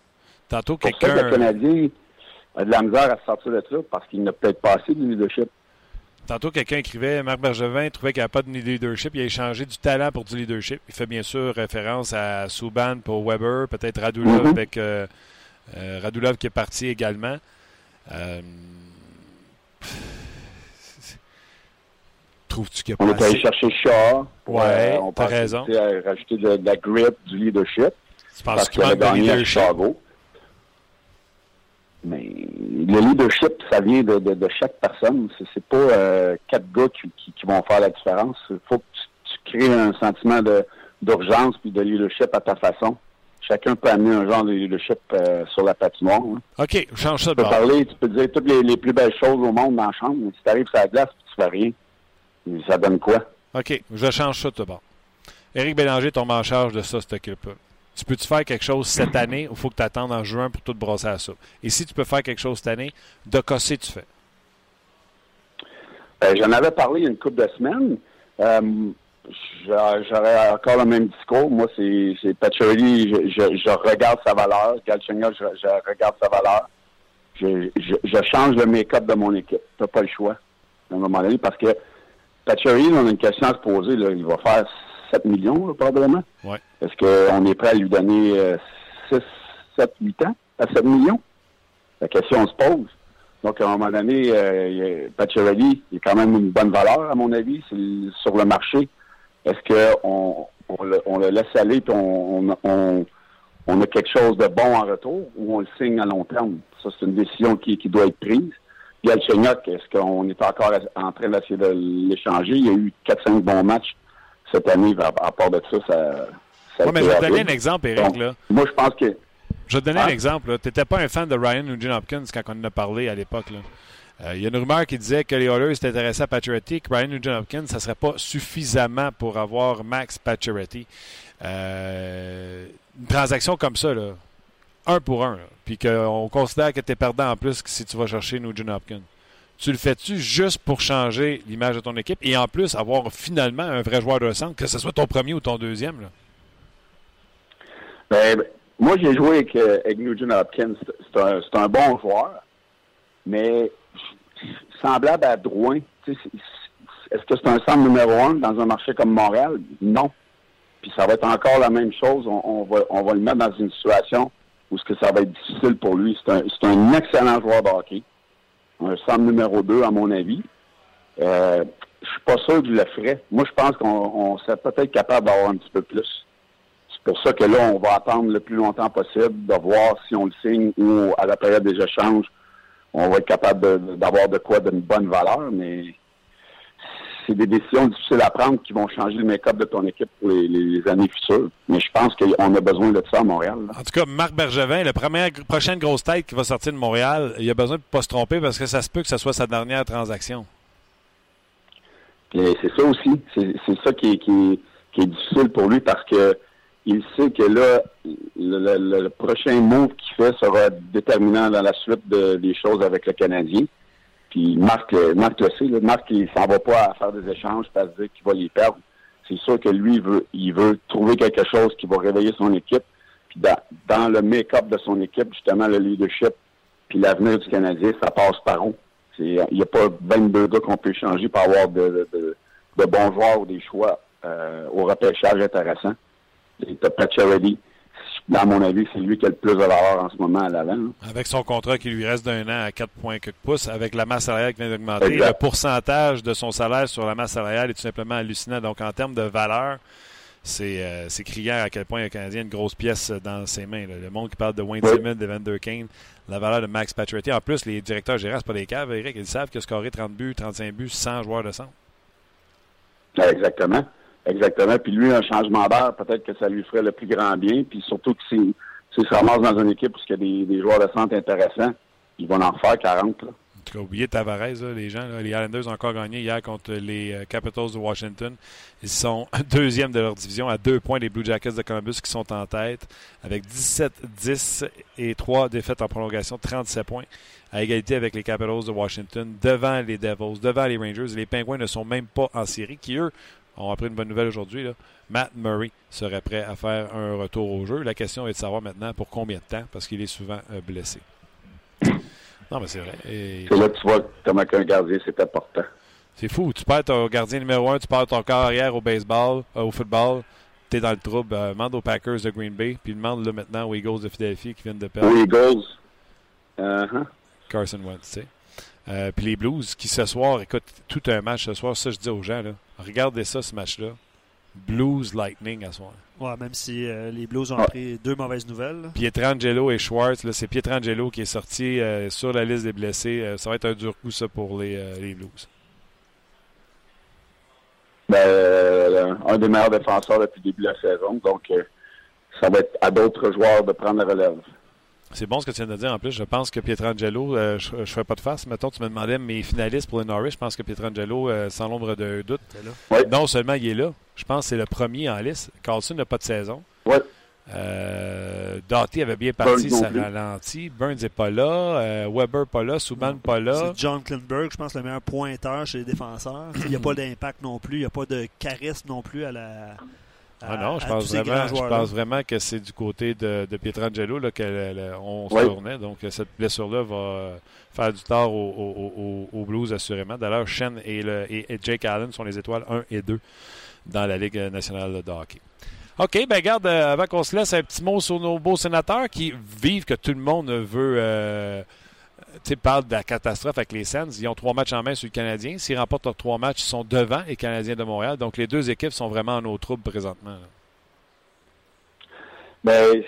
Speaker 1: Tantôt, quelqu'un.
Speaker 6: le Canadien a de la misère à sortir de ça parce qu'il n'a peut-être pas assez de leadership.
Speaker 1: Tantôt, quelqu'un écrivait Marc Bergevin trouvait qu'il n'y a pas de leadership. Il a échangé du talent pour du leadership. Il fait bien sûr référence à Subban pour Weber, peut-être Radulov
Speaker 6: Mhm.
Speaker 1: avec euh, euh, Radulov qui est parti également. Euh, Trouves-tu qu'il y a
Speaker 6: On est allé chercher Shaw.
Speaker 1: Ouais,
Speaker 6: on
Speaker 1: t'as raison.
Speaker 6: à rajouter de, de la grip, du leadership.
Speaker 1: Tu penses
Speaker 6: parce
Speaker 1: qu'il manque de leadership?
Speaker 6: Chicago. Mais le leadership, ça vient de, de, de chaque personne. C'est, c'est pas euh, quatre gars qui, qui, qui vont faire la différence. Il faut que tu, tu crées un sentiment de, d'urgence puis de leadership à ta façon. Chacun peut amener un genre de leadership euh, sur la patinoire. hein.
Speaker 1: OK, change ça de
Speaker 6: Tu peux parler, tu peux dire toutes les, les plus belles choses au monde dans la chambre, mais si tu arrives sur la glace tu fais rien, ça donne quoi?
Speaker 1: OK, je change ça de bord. Éric Bélanger tombe en charge de ça, cette équipe-là. Tu peux-tu faire quelque chose cette année ou faut que tu attendes en juin pour tout brosser à ça? Et si tu peux faire quelque chose cette année, de casser, tu fais?
Speaker 6: Euh, J'en avais parlé il y a une couple de semaines. Euh, j'a- J'aurais encore le même discours. Moi, c'est Pacioretty, je, je, je regarde sa valeur. Galchenyuk, je, je regarde sa valeur. Je change le make-up de mon équipe. Tu n'as pas le choix, à un moment donné, parce que Pacioretty, on a une question à se poser. Là. Il va faire 7 millions, là, probablement.
Speaker 1: Ouais.
Speaker 6: Est-ce qu'on est prêt à lui donner euh, 6, 7, 8 ans à 7 millions? La question se pose. Donc, à un moment donné, euh, Pacioretty, il a quand même une bonne valeur, à mon avis, sur le marché. Est-ce qu'on on le, on le laisse aller et on, on, on, on a quelque chose de bon en retour ou on le signe à long terme? Ça, c'est une décision qui, qui doit être prise. Est-ce qu'on est encore en train d'essayer de l'échanger? Il y a eu 4-5 bons matchs cette année. À, part de ça, ça, ça
Speaker 1: Ouais, mais je vais te donner un exemple.
Speaker 6: Donc,
Speaker 1: Là.
Speaker 6: Moi, je pense que
Speaker 1: Je vais te donner un exemple. Tu n'étais pas un fan de Ryan Nugent Hopkins quand on en a parlé à l'époque. Euh, Il y a une rumeur qui disait que les Oilers étaient intéressés à Pacioretty, que Ryan Nugent Hopkins, ça ne serait pas suffisamment pour avoir Max Pacioretty. Euh, une transaction comme ça, là, un pour un, puis qu'on considère que tu es perdant en plus que si tu vas chercher Nugent Hopkins. Tu le fais-tu juste pour changer l'image de ton équipe et en plus avoir finalement un vrai joueur de centre, que ce soit ton premier ou ton deuxième?
Speaker 6: Ben, moi, j'ai joué avec, euh, avec Hopkins. C'est- un, bon joueur, mais semblable à Drouin. Est-ce que c'est un centre numéro un dans un marché comme Montréal? Non. Puis ça va être encore la même chose. On va, on va le mettre dans une situation où ce que ça va être difficile pour lui. C'est un, un excellent joueur de hockey. Un centre numéro 2, à mon avis. Euh, je suis pas sûr je le ferais. Moi, je pense qu'on on serait peut-être capable d'avoir un petit peu plus. C'est pour ça que là, on va attendre le plus longtemps possible de voir si on le signe ou à la période des échanges, on va être capable d'avoir de, quoi d'une bonne valeur, mais c'est des décisions difficiles à prendre qui vont changer le make-up de ton équipe pour les, les années futures. Mais je pense qu'on a besoin de ça à Montréal. là.
Speaker 1: En tout cas, Marc Bergevin, la première prochaine grosse tête qui va sortir de Montréal, il a besoin de ne pas se tromper parce que ça se peut que ce soit sa dernière transaction.
Speaker 6: C'est ça aussi. C'est c'est ça qui est, qui, est, qui est difficile pour lui parce que il sait que là, le, le- le prochain move qu'il fait sera déterminant dans la suite de- des choses avec le Canadien. Puis Marc, le- Marc le sait. Marc, il s'en va pas à faire des échanges, se dire qu'il va les perdre. C'est sûr que lui, il veut, il veut trouver quelque chose qui va réveiller son équipe. Puis dans, le make-up de son équipe, justement, le leadership, puis l'avenir du Canadien, ça passe par où? C'est- Il n'y a pas 22 gars qu'on peut changer pour avoir de, de, bons joueurs ou des choix euh, au repêchage intéressant. T'as Pacioretty. Dans mon avis, c'est lui qui a le plus de valeur en ce moment à l'avant.
Speaker 1: Avec son contrat qui lui reste d'un an à 4 points quelques pouces, avec la masse salariale qui vient d'augmenter, le pourcentage de son salaire sur la masse salariale est tout simplement hallucinant. Donc, en termes de valeur, c'est euh, c'est criant à quel point le Canadien a une grosse pièce dans ses mains. là. Le monde qui parle de Wayne
Speaker 6: Oui.
Speaker 1: Simmons, de Vander Kane, la valeur de Max Pacioretty. En plus, les directeurs gérants, c'est pas des caves, Eric. Ils savent que scorer 30 buts, 35 buts sans joueur de centre.
Speaker 6: Exactement. Exactement. Puis lui, un changement d'air, peut-être que ça lui ferait le plus grand bien. Puis surtout que s'il s'il se ramasse dans une équipe où il y a des, joueurs de centre intéressants, ils vont en faire 40. Là.
Speaker 1: En tout cas, oubliez Tavares, les gens. les Islanders ont encore gagné hier contre les euh, Capitals de Washington. Ils sont deuxièmes de leur division à deux points des Blue Jackets de Columbus qui sont en tête avec 17-10 et trois défaites en prolongation, 37 points à égalité avec les Capitals de Washington devant les Devils, devant les Rangers. Les Penguins ne sont même pas en série qui, eux, ont appris une bonne nouvelle aujourd'hui. Matt Murray serait prêt à faire un retour au jeu. La question est de savoir maintenant pour combien de temps parce qu'il est souvent euh, blessé. Non, mais c'est vrai. Et-
Speaker 6: C'est là que tu vois comment un gardien, c'est important.
Speaker 1: C'est fou. Tu perds ton gardien numéro un, tu perds ton corps arrière au baseball, euh, au football. T'es dans le trouble. Euh, demande aux Packers de Green Bay, puis demande là maintenant aux Eagles de Philadelphie qui viennent de perdre
Speaker 6: aux Eagles? Uh-huh.
Speaker 1: Carson Wentz, tu sais. Euh, puis les Blues qui ce soir, écoute, tout un match ce soir, ça je dis aux gens, là, regardez ça ce match-là. Blues Lightning à soir.
Speaker 5: Ouais, même si euh, les Blues ont
Speaker 6: Ouais.
Speaker 5: pris deux mauvaises nouvelles.
Speaker 1: Pietrangelo et Schwartz, là, c'est Pietrangelo qui est sorti euh, sur la liste des blessés. Euh, ça va être un dur coup, ça, pour les, euh, les Blues.
Speaker 6: Ben, euh, un des meilleurs défenseurs depuis le début de la saison. Donc, euh, ça va être à d'autres joueurs de prendre la relève.
Speaker 1: C'est bon ce que tu viens de dire. En plus, je pense que Pietrangelo, euh, je ne fais pas de face. Mettons, tu me demandais mes finalistes pour le Norris. Je pense que Pietrangelo, euh, sans l'ombre d'un doute.
Speaker 6: Oui.
Speaker 1: non seulement il est là, je pense que c'est le premier en liste. Carlson n'a pas de saison.
Speaker 6: Ouais.
Speaker 1: Euh, Doughty avait bien parti,
Speaker 6: Burns non
Speaker 1: ça ralentit. Burns n'est pas là. Euh, Weber pas là. Subban pas là.
Speaker 5: C'est John Klinberg, je pense, le meilleur pointeur chez les défenseurs. Il n'y a pas d'impact non plus. Il n'y a pas de charisme non plus à la. À-
Speaker 1: Ah non, je
Speaker 5: à
Speaker 1: pense, vraiment, je pense vraiment que c'est du côté de, de Pietrangelo qu'on se
Speaker 6: Oui.
Speaker 1: tournait. Donc, euh, cette blessure-là va euh, faire du tort aux au, au, au Blues, assurément. D'ailleurs, Shen et, le, et, et Jake Allen sont les étoiles 1 et 2 dans la Ligue nationale de hockey. OK, ben garde, euh, avant qu'on se laisse, un petit mot sur nos beaux sénateurs qui vivent que tout le monde veut... Euh, tu sais, parle de la catastrophe avec les Sens. Ils ont trois matchs en main sur le Canadien. S'ils remportent leurs trois matchs, ils sont devant les Canadiens de Montréal. Donc, les deux équipes sont vraiment en eau trouble présentement.
Speaker 6: Ben,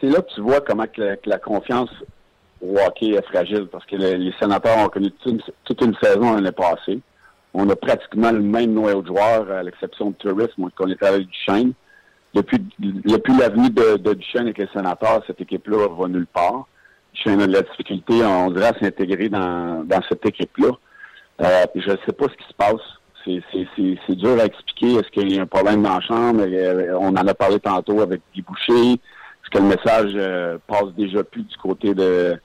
Speaker 6: c'est- là que tu vois comment que la, confiance au hockey est fragile parce que le- les sénateurs ont connu toute une, toute une saison l'année passée. On a pratiquement le même noyau de joueurs, à l'exception de Tourisme, qu'on était avec Duchesne. Depuis, depuis l'avenue de, de Duchesne avec les sénateurs, cette équipe-là va nulle part. A de la difficulté, on dirait, s'intégrer dans, cette équipe-là. Euh, je ne sais pas ce qui se passe. C'est, dur à expliquer. Est-ce qu'il y a un problème dans la chambre? Euh, On en a parlé tantôt avec Guy Boucher. Est-ce que le message euh, passe déjà plus du côté de,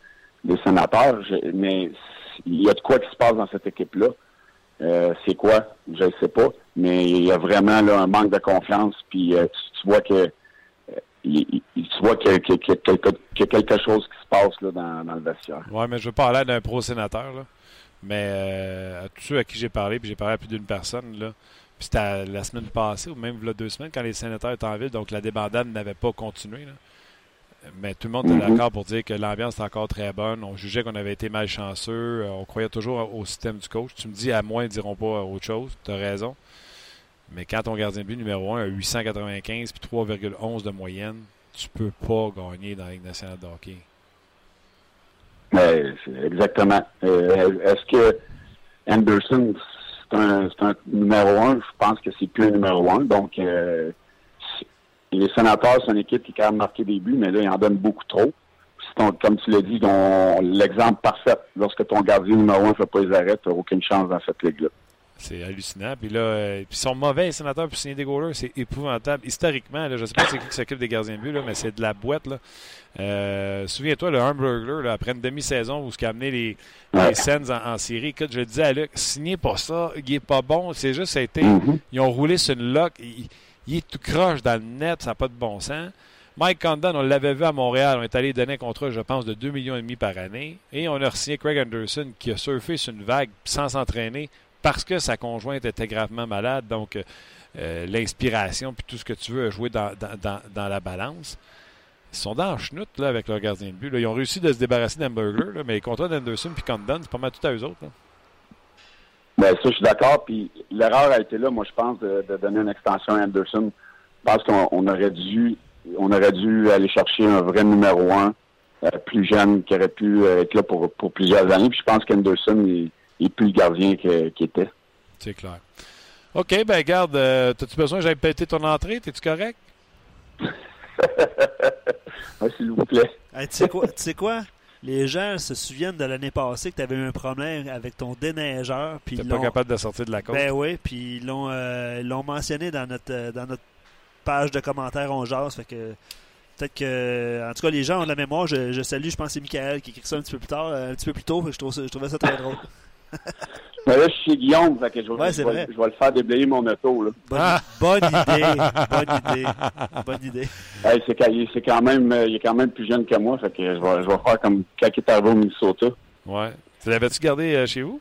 Speaker 6: des sénateurs? Mais il y a de quoi qui se passe dans cette équipe-là. C'est quoi? Je ne sais pas. Mais il y a vraiment là, un manque de confiance. Puis tu, vois que il- que- que- qu'il y a quelque chose qui se passe là, dans, dans le vestiaire.
Speaker 1: Oui, mais je veux pas aller d'un pro-sénateur. Mais euh, à tous ceux à qui j'ai parlé, puis j'ai parlé à plus d'une personne, là? Puis c'était la semaine passée, ou même il y a deux semaines, quand les sénateurs étaient en ville, donc la débandade n'avait pas continué. là. Mais tout le monde était
Speaker 6: Mhm.
Speaker 1: d'accord pour dire que l'ambiance était encore très bonne. On jugeait qu'on avait été malchanceux. euh, On croyait toujours au système du coach. Tu me dis, à moins, ils diront pas autre chose. Tu as raison. Mais quand ton gardien de but numéro 1 a 895 puis 3,11 de moyenne, tu peux pas gagner dans la Ligue nationale de hockey.
Speaker 6: C'est exactement. Euh, Est-ce que Anderson, c'est un, numéro un? Je pense que c'est plus un numéro un. Donc, euh, les sénateurs, c'est une équipe qui a quand même marqué des buts, mais là, ils en donnent beaucoup trop. Comme tu l'as dit, l'exemple parfait, lorsque ton gardien numéro un ne fait pas les arrêts, tu n'as aucune chance dans cette ligue-là.
Speaker 1: C'est hallucinant. Puis là, euh, puis ils sont mauvais, les sénateurs, pour signer des goalers. C'est épouvantable. Historiquement, là, je ne sais pas c'est qui qui s'occupe des gardiens de but, là, mais c'est de la boîte. Là. Euh, Souviens-toi, le Hamburger, là, après une demi-saison où ce qui a amené les, les Sens en, en série, écoute, je le disais à Luc, signez pas ça, il est pas bon. C'est juste, ça a été,
Speaker 6: Mhm.
Speaker 1: ils ont roulé sur une lock. Il, il est tout croche dans le net, ça n'a pas de bon sens. Mike Condon, on l'avait vu à Montréal, on est allé donner un contrat, je pense, de 2,5 millions par année. Et on a signé Craig Anderson qui a surfé sur une vague sans s'entraîner parce que sa conjointe était gravement malade. Donc, euh, euh, l'inspiration puis tout ce que tu veux a joué dans, la balance. Ils sont dans la chenoute là, avec leur gardien de but. Ils ont réussi de se débarrasser d'Hamburger, mais les contrats d'Anderson puis Condon, c'est pas mal tout à eux autres. là.
Speaker 6: Ben, ça, je suis d'accord. Puis l'erreur a été là, moi, je pense, de, donner une extension à Anderson. Je pense qu'on on aurait dû on aurait dû aller chercher un vrai numéro un euh, plus jeune qui aurait pu être là pour, pour plusieurs années. Puis je pense qu'Anderson est, est plus le gardien qu'il était.
Speaker 1: C'est clair. OK, ben garde, euh, as-tu besoin que j'aille péter ton entrée? T'es-tu correct?
Speaker 6: Ouais, S'il vous plaît.
Speaker 5: Hey, tu sais quoi? tu sais quoi? Les gens se souviennent de l'année passée que tu avais eu un problème avec ton déneigeur. Ils
Speaker 1: pas capable de sortir de la côte?
Speaker 5: Ben oui, puis ils l'ont euh, ils l'ont mentionné dans notre euh, dans notre page de commentaires on jase, fait que peut-être que en tout cas les gens ont de la mémoire, je, je salue, je pense que c'est Michael qui écrit ça un petit peu plus tard, euh, un petit peu plus tôt, je, trouve ça- je trouvais ça très drôle.
Speaker 6: Mais là, je suis chez Guillaume, fait que je, vais,
Speaker 5: Ouais,
Speaker 6: je vais-
Speaker 5: vrai.
Speaker 6: je vais le faire déblayer mon auto. Là.
Speaker 5: Bonne,
Speaker 1: Ah!
Speaker 5: bonne idée, bonne idée, bonne idée.
Speaker 6: Hey, c'est, quand- c'est quand même euh, il est quand même plus jeune que moi, fait que je vais, je vais faire comme quand il est arrivé au Minnesota.
Speaker 1: Ouais. Tu l'avais-tu gardé euh, chez vous?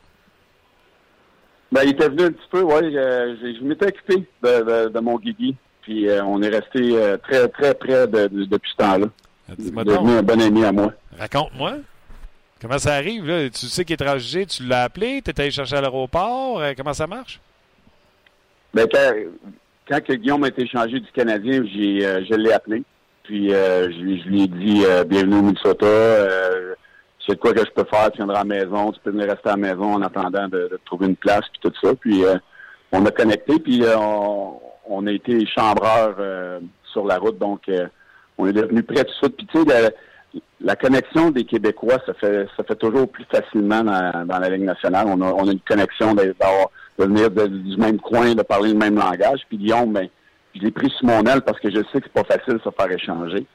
Speaker 6: Ben, il était venu un petit peu, oui. je, m'étais occupé de, de, mon Guigui. Puis euh, on est resté euh, très, très près de, depuis ce temps-là.
Speaker 1: Ah,
Speaker 6: il est devenu un bon ami à moi.
Speaker 1: Raconte-moi. Comment ça arrive? Là? Tu sais qu'il est transgé, tu l'as appelé, tu es allé chercher à l'aéroport. Euh, comment ça marche?
Speaker 6: Ben, quand, quand Guillaume a été changé du Canadien, j'ai, je l'ai appelé. Puis je, lui ai dit Bienvenue au Minnesota. c'est quoi que je peux faire, tu viendras à la maison, tu peux venir rester à la maison en attendant de, trouver une place, puis tout ça. Puis on a connecté, puis on, on a été chambreurs euh, sur la route, donc euh, on est devenu près de suite. Puis tu sais, la, connexion des Québécois, ça fait ça fait toujours plus facilement dans, la Ligue nationale. On a, une connexion de, de venir du même coin, de parler le même langage. Puis Guillaume, ben, je l'ai pris sur mon aile parce que je sais que c'est pas facile de se faire échanger.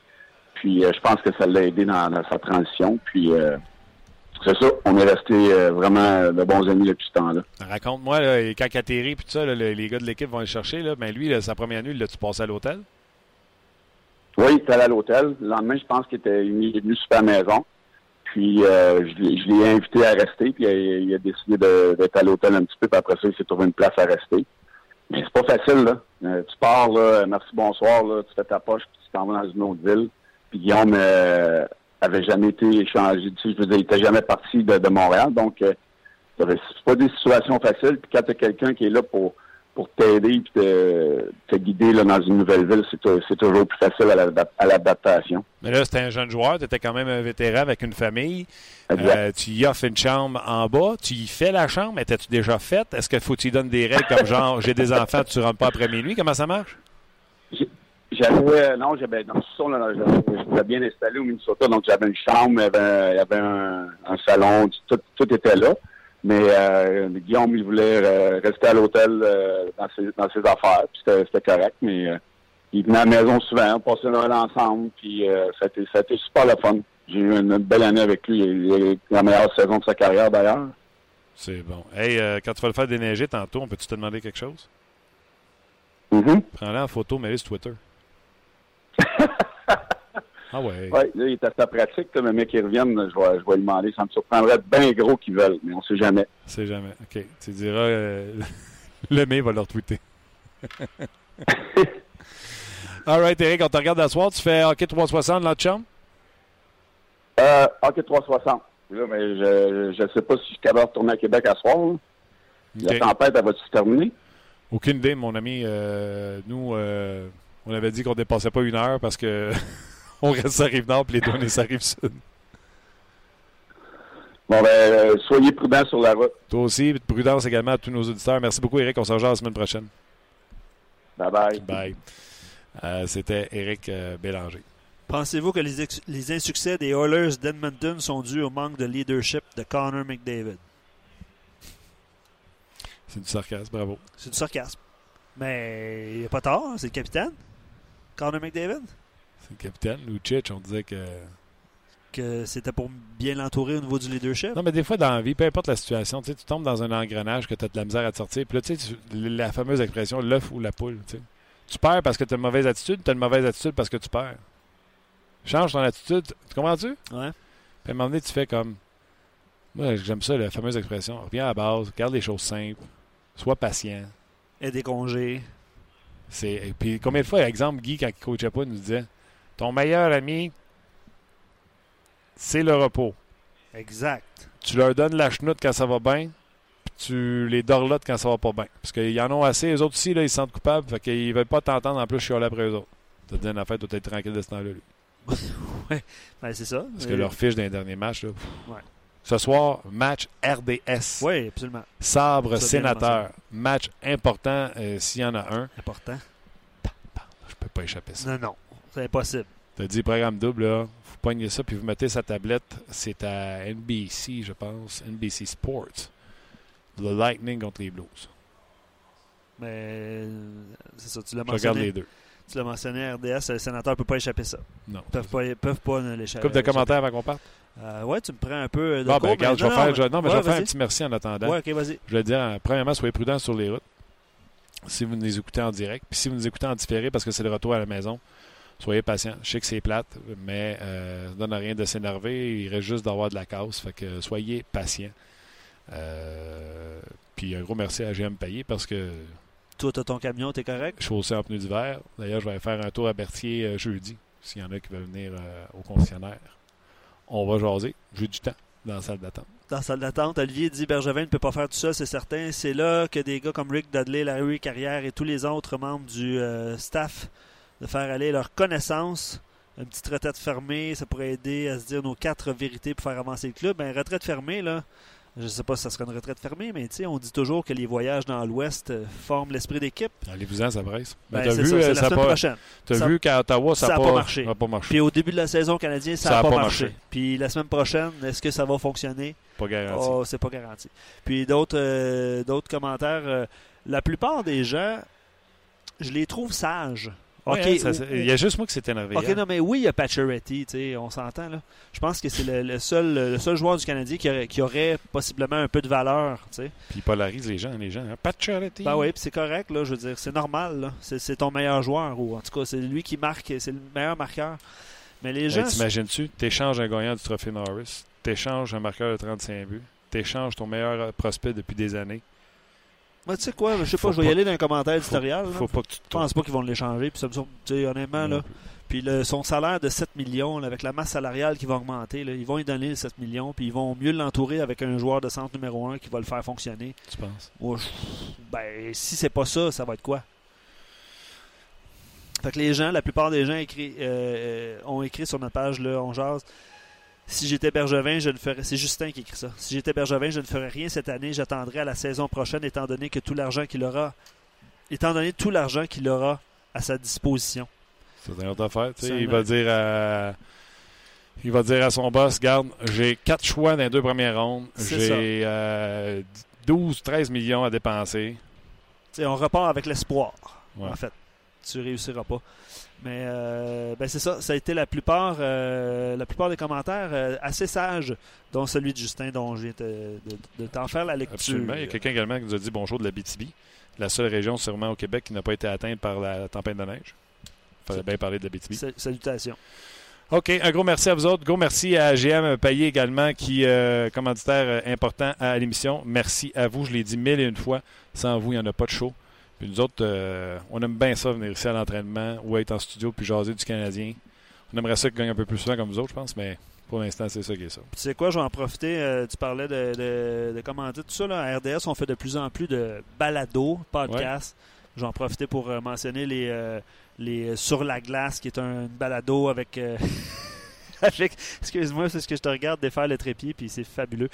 Speaker 6: Puis euh, je pense que ça l'a aidé dans, sa transition. Puis c'est ça, on est resté euh, vraiment de bons amis depuis ce temps-là.
Speaker 1: Raconte-moi, quand il atterrit puis tout ça, les gars de l'équipe vont le chercher, là, mais lui, sa première nuit, l'as-tu passé à l'hôtel?
Speaker 6: Oui, il était allé à l'hôtel. Le lendemain, je pense qu'il était venu super à la maison. Puis euh, je, l'ai invité à rester, puis il, a décidé d'être à l'hôtel un petit peu, puis après ça, il s'est trouvé une place à rester. Mais c'est pas facile, là. Euh, tu pars, là, merci, bonsoir, là, tu fais ta poche, puis tu t'en vas dans une autre ville. Puis Guillaume avait jamais été échangé. Tu sais, je veux dire, il n'était jamais parti de, Montréal. Donc, euh, c'est pas des situations faciles. Puis quand tu as quelqu'un qui est là pour pour t'aider et te, te, guider là, dans une nouvelle ville, c'est toujours plus facile à l'adaptation.
Speaker 1: Mais là, c'était un jeune joueur, tu étais quand même un vétéran avec une famille. Euh, tu y offres une chambre en bas, tu y fais la chambre, étais-tu déjà faite? Est-ce qu'il faut que tu donnes des règles comme genre j'ai des enfants, tu ne rentres pas après minuit? Comment ça marche?
Speaker 6: J'avais, non, j'avais, dans ce là, j'étais bien installé au Minnesota, donc j'avais une chambre, il y avait, un, salon, tout, tout, était là. Mais euh, Guillaume, il voulait euh, rester à l'hôtel euh, dans, ses, dans ses affaires, puis c'était correct, mais euh, il venait à la maison souvent, on passait Noël ensemble, puis ça, a été, ça a été super le fun. J'ai eu une, belle année avec lui, il a eu la meilleure saison de sa carrière d'ailleurs.
Speaker 1: C'est bon. Hey, quand tu vas le faire déneiger tantôt, on peut-tu te demander quelque chose?
Speaker 6: Mm-hmm.
Speaker 1: Prends-le en photo, mets-le sur Twitter. ah ouais.
Speaker 6: Oui, là, il est assez pratique, mais mec qui revienne, je vais, je vais lui demander. Ça me surprendrait bien gros qu'ils veulent, mais on sait jamais.
Speaker 1: On sait jamais. OK. Tu diras, euh, le mai va leur tweeter. All right, Eric, on te regarde la soir. Tu fais hockey 360 dans la chambre?
Speaker 6: Euh, hockey 360. Là, mais je ne sais pas si je suis capable de retourner à Québec à soir. La tempête, elle va-tu se terminer?
Speaker 1: Aucune idée, mon ami. Euh, nous, euh, on avait dit qu'on dépassait pas une heure parce que on reste à Rive-Nord et les données ça Rive-Sud.
Speaker 6: Bon, ben, euh, soyez prudents sur la route.
Speaker 1: Toi aussi, prudence également à tous nos auditeurs. Merci beaucoup, Eric. On se rejoint la semaine prochaine.
Speaker 6: Bye bye.
Speaker 1: Bye. Euh, c'était Eric euh, Bélanger.
Speaker 5: Pensez-vous que les, les, insuccès des Oilers d'Edmonton sont dus au manque de leadership de Connor McDavid?
Speaker 1: C'est du sarcasme, bravo.
Speaker 5: C'est du sarcasme. Mais il n'y a pas tort, hein, c'est le capitaine. Connor McDavid?
Speaker 1: C'est le capitaine. Lucic, on disait que.
Speaker 5: Que c'était pour bien l'entourer au niveau du leadership?
Speaker 1: Non, mais des fois, dans la vie, peu importe la situation, tu tombes dans un engrenage que tu as de la misère à te sortir. Puis là, tu sais, la fameuse expression l'œuf ou la poule. Tu perds parce que tu as une mauvaise attitude, tu as une mauvaise attitude parce que tu perds. Change ton attitude. Tu comprends-tu?
Speaker 5: Ouais.
Speaker 1: Puis à un moment donné, tu fais comme. Moi, j'aime ça, la fameuse expression. Reviens à la base, garde les choses simples, sois patient.
Speaker 5: Et des congés.
Speaker 1: C'est, puis combien de fois, exemple, Guy, quand il ne coachait pas, nous disait Ton meilleur ami, c'est le repos.
Speaker 5: Exact.
Speaker 1: Tu leur donnes la chenoute quand ça va bien, puis tu les dorlotes quand ça va pas bien. Parce qu'ils en ont assez. Les autres aussi, là, ils se sentent coupables. Fait qu'ils ne veulent pas t'entendre en plus je suis là après eux autres. Tu te dis, en affaire, tu être tranquille de ce temps-là, lui.
Speaker 5: oui, ben, c'est ça.
Speaker 1: Parce que leur fiche dans les derniers matchs, là,
Speaker 5: ouais.
Speaker 1: Ce soir, match RDS.
Speaker 5: Oui, absolument.
Speaker 1: Sabre sénateur. Match important euh, s'il y en a un.
Speaker 5: Important.
Speaker 1: Je peux pas échapper ça.
Speaker 5: Non, non. C'est impossible.
Speaker 1: Tu as dit programme double, là. Vous poignez ça puis vous mettez sa tablette. C'est à NBC, je pense. NBC Sports. Le Lightning contre les Blues.
Speaker 5: Mais c'est ça, tu l'as
Speaker 1: mentionné. Je regarde les deux.
Speaker 5: Tu l'as mentionné, RDS, le sénateur ne peut pas échapper ça.
Speaker 1: Non.
Speaker 5: Ils peuvent pas, peuvent pas l'échapper.
Speaker 1: Coupe de commentaires avant qu'on parte?
Speaker 5: Euh, ouais, tu me prends un peu de
Speaker 1: bon, ben, regarde, je vais faire, non, mais je vais faire un petit merci en attendant.
Speaker 5: Ouais, ok, vas-y.
Speaker 1: Je vais dire, euh, premièrement, soyez prudents sur les routes. Si vous nous écoutez en direct, puis si vous nous écoutez en différé parce que c'est le retour à la maison, soyez patients. Je sais que c'est plate, mais euh, ça ne donne rien de s'énerver. Il reste juste d'avoir de la casse. Fait que soyez patients. Euh, puis un gros merci à GM Payé parce que
Speaker 5: Toi, t'as ton camion, t'es correct?
Speaker 1: je suis aussi en pneus d'hiver. D'ailleurs, je vais faire un tour à Berthier euh, jeudi, s'il y en a qui veulent venir euh, au concessionnaire. On va jaser. J'ai du temps dans la salle d'attente.
Speaker 5: Dans la salle d'attente, Olivier dit Bergevin ne peut pas faire tout ça, c'est certain. C'est là que des gars comme Rick Dudley, Larry Carrière et tous les autres membres du euh, staff de faire aller leur connaissance. Une petite retraite fermée, ça pourrait aider à se dire nos quatre vérités pour faire avancer le club. Ben, retraite fermée, là, je sais pas si ça serait une retraite fermée, mais tu sais, on dit toujours que les voyages dans l'Ouest euh, forment l'esprit d'équipe.
Speaker 1: Allez-vous-en, ça presse. Ben,
Speaker 5: Ben, c'est
Speaker 1: vu,
Speaker 5: ça,
Speaker 1: euh,
Speaker 5: c'est la
Speaker 1: ça a
Speaker 5: semaine
Speaker 1: pas-
Speaker 5: prochaine.
Speaker 1: t'as
Speaker 5: Ça-
Speaker 1: vu qu'à Ottawa, ça n'a
Speaker 5: a
Speaker 1: pas,
Speaker 5: pas marché.
Speaker 1: pas marché.
Speaker 5: Puis au début de la saison canadienne, ça n'a pas,
Speaker 1: pas
Speaker 5: marché.
Speaker 1: marché.
Speaker 5: Puis la semaine prochaine, est-ce que ça va fonctionner?
Speaker 1: Pas garanti.
Speaker 5: Oh, c'est pas garanti. Puis d'autres euh, d'autres commentaires. euh, la plupart des gens, je les trouve sages. OK,
Speaker 1: hein, ça-
Speaker 5: ou-
Speaker 1: ça- il y a juste moi qui s'est énervé.
Speaker 5: OK,
Speaker 1: hier.
Speaker 5: non, mais oui, il y a Pacioretty, tu sais, on s'entend, là. Je pense que c'est le, le seul, le seul joueur du Canadien qui aurait, qui aurait possiblement un peu de valeur, tu sais.
Speaker 1: Puis il polarise les gens, les gens. hein.
Speaker 5: Ben oui, puis c'est correct, là, je veux dire, c'est normal. C'est ton meilleur joueur, ou en tout cas, c'est lui qui marque, c'est le meilleur marqueur. Mais les gens...
Speaker 1: T'imagines-tu, t'échanges un gagnant du trophée Norris, t'échanges un marqueur de 35 buts, t'échanges ton meilleur euh, prospect depuis des années.
Speaker 5: Tu sais quoi, je sais pas, je vais y aller dans un commentaire éditorial.
Speaker 1: Faut pas que tu te
Speaker 5: Je pense pas qu'ils vont l'échanger. Puis ça me semble- honnêtement, là, puis le- son salaire de 7 millions, là, avec la masse salariale qui va augmenter, là, ils vont lui donner les 7 millions, puis ils vont mieux l'entourer avec un joueur de centre numéro 1 qui va le faire fonctionner.
Speaker 1: Tu penses?
Speaker 5: Je- ben, si c'est pas ça, ça va être quoi? Fait que les gens, la plupart des gens écrit, euh, euh, ont écrit sur notre page, là, on jase. Si j'étais Bergevin, je ne ferais. C'est Justin qui écrit ça. Si j'étais Bergevin, je ne ferais rien cette année. J'attendrai à la saison prochaine, étant donné que tout l'argent qu'il aura, étant donné tout l'argent qu'il aura à sa disposition.
Speaker 1: C'est une autre affaire. tu sais,
Speaker 5: C'est
Speaker 1: il
Speaker 5: un-
Speaker 1: va dire à. Il va dire à son boss, garde, j'ai quatre choix dans les deux premières rondes.
Speaker 5: C'est
Speaker 1: J'ai euh, 12, 13 millions à dépenser.
Speaker 5: On repart avec l'espoir.
Speaker 1: Ouais.
Speaker 5: En fait, tu réussiras pas. Mais euh, ben c'est ça. Ça a été la plupart, euh, la plupart des commentaires euh, assez sages, dont celui de Justin, dont je viens de, de- de t'en faire la lecture.
Speaker 1: Absolument. Il y a quelqu'un également qui nous a dit bonjour de la BTB. La seule région sûrement au Québec qui n'a pas été atteinte par la tempête de neige. Il fallait bien parler de la BTB.
Speaker 5: Sa- Salutations.
Speaker 1: OK, un gros merci à vous autres. Gros merci à GM Payé également, qui euh, commanditaire important à l'émission. Merci à vous. Je l'ai dit mille et une fois. Sans vous, il n'y en a pas de show. Puis nous autres, euh, on aime bien ça, venir ici à l'entraînement ou être en studio puis jaser du Canadien. On aimerait ça qu'il gagne un peu plus souvent comme vous autres, je pense, mais pour l'instant, c'est ça qui est ça.
Speaker 5: Tu sais quoi, je vais en profiter. euh, tu parlais de, de, de commenter tout ça. Là. À RDS, on fait de plus en plus de balados, podcasts. Je vais en profiter pour euh, mentionner les, euh, les Sur la glace, qui est un balado avec. avec Excuse-moi, c'est ce que je te regarde défaire le trépied, puis c'est fabuleux.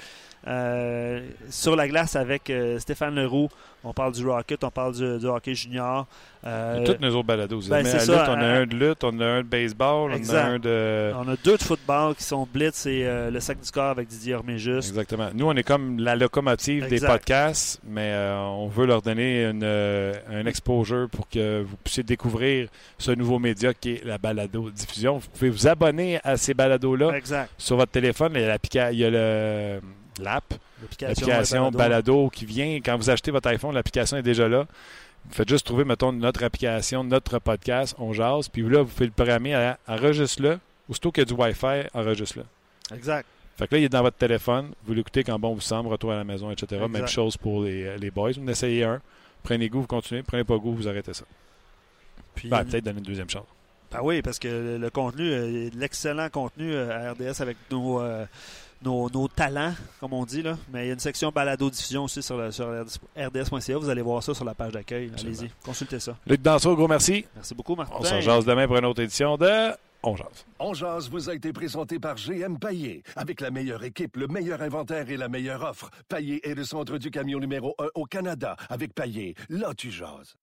Speaker 5: Euh, sur la glace avec euh, Stéphane Leroux. On parle du Rocket, on parle du, du hockey junior. Euh,
Speaker 1: Toutes nos autres balados.
Speaker 5: ben,
Speaker 1: Mais
Speaker 5: c'est
Speaker 1: à
Speaker 5: ça,
Speaker 1: lutte, on a
Speaker 5: euh,
Speaker 1: un de lutte, on a un de baseball,
Speaker 5: Exact.
Speaker 1: on a un de.
Speaker 5: on a deux de football qui sont Blitz et le sac du corps avec Didier Orméjus.
Speaker 1: Exactement. Nous, on est comme la locomotive des podcasts, mais on veut leur donner une, un exposure pour que vous puissiez découvrir ce nouveau média qui est la balado-diffusion. Vous pouvez vous abonner à ces balados-là
Speaker 5: Exact.
Speaker 1: sur votre téléphone. Il y a l'applica- il y a le- l'app, l'application
Speaker 5: balado.
Speaker 1: balado qui vient. Quand vous achetez votre iPhone, l'application est déjà là. Vous faites juste trouver, mettons, notre application, notre podcast, on jase, puis là, vous pouvez le programmer à enregistre-le. Aussitôt qu'il y a du Wi-Fi, enregistre-le.
Speaker 5: Exact.
Speaker 1: Fait que là, il est dans votre téléphone. Vous l'écoutez quand bon vous semble, retour à la maison, etc.
Speaker 5: Exact.
Speaker 1: Même chose pour les, les boys. Vous en essayez un. Prenez goût, vous continuez. Prenez pas goût, vous arrêtez ça.
Speaker 5: Puis,
Speaker 1: Ben, peut-être donner une deuxième chance.
Speaker 5: Ben oui, parce que le, contenu, euh, l'excellent contenu euh, à RDS avec nos, euh, nos, nos talents, comme on dit. Là. Mais il y a une section balado-diffusion aussi sur, le- sur rds.ca. Vous allez voir ça sur la page d'accueil. Allez-y, consultez ça.
Speaker 1: Luc Danseau, gros merci.
Speaker 5: Merci beaucoup, Martin.
Speaker 1: On s'en jase demain pour une autre édition de On jase.
Speaker 7: On jase vous a été présenté par GM Paillé. Avec la meilleure équipe, le meilleur inventaire et la meilleure offre. Paillé est le centre du camion numéro 1 au Canada. Avec Paillé, là tu jases.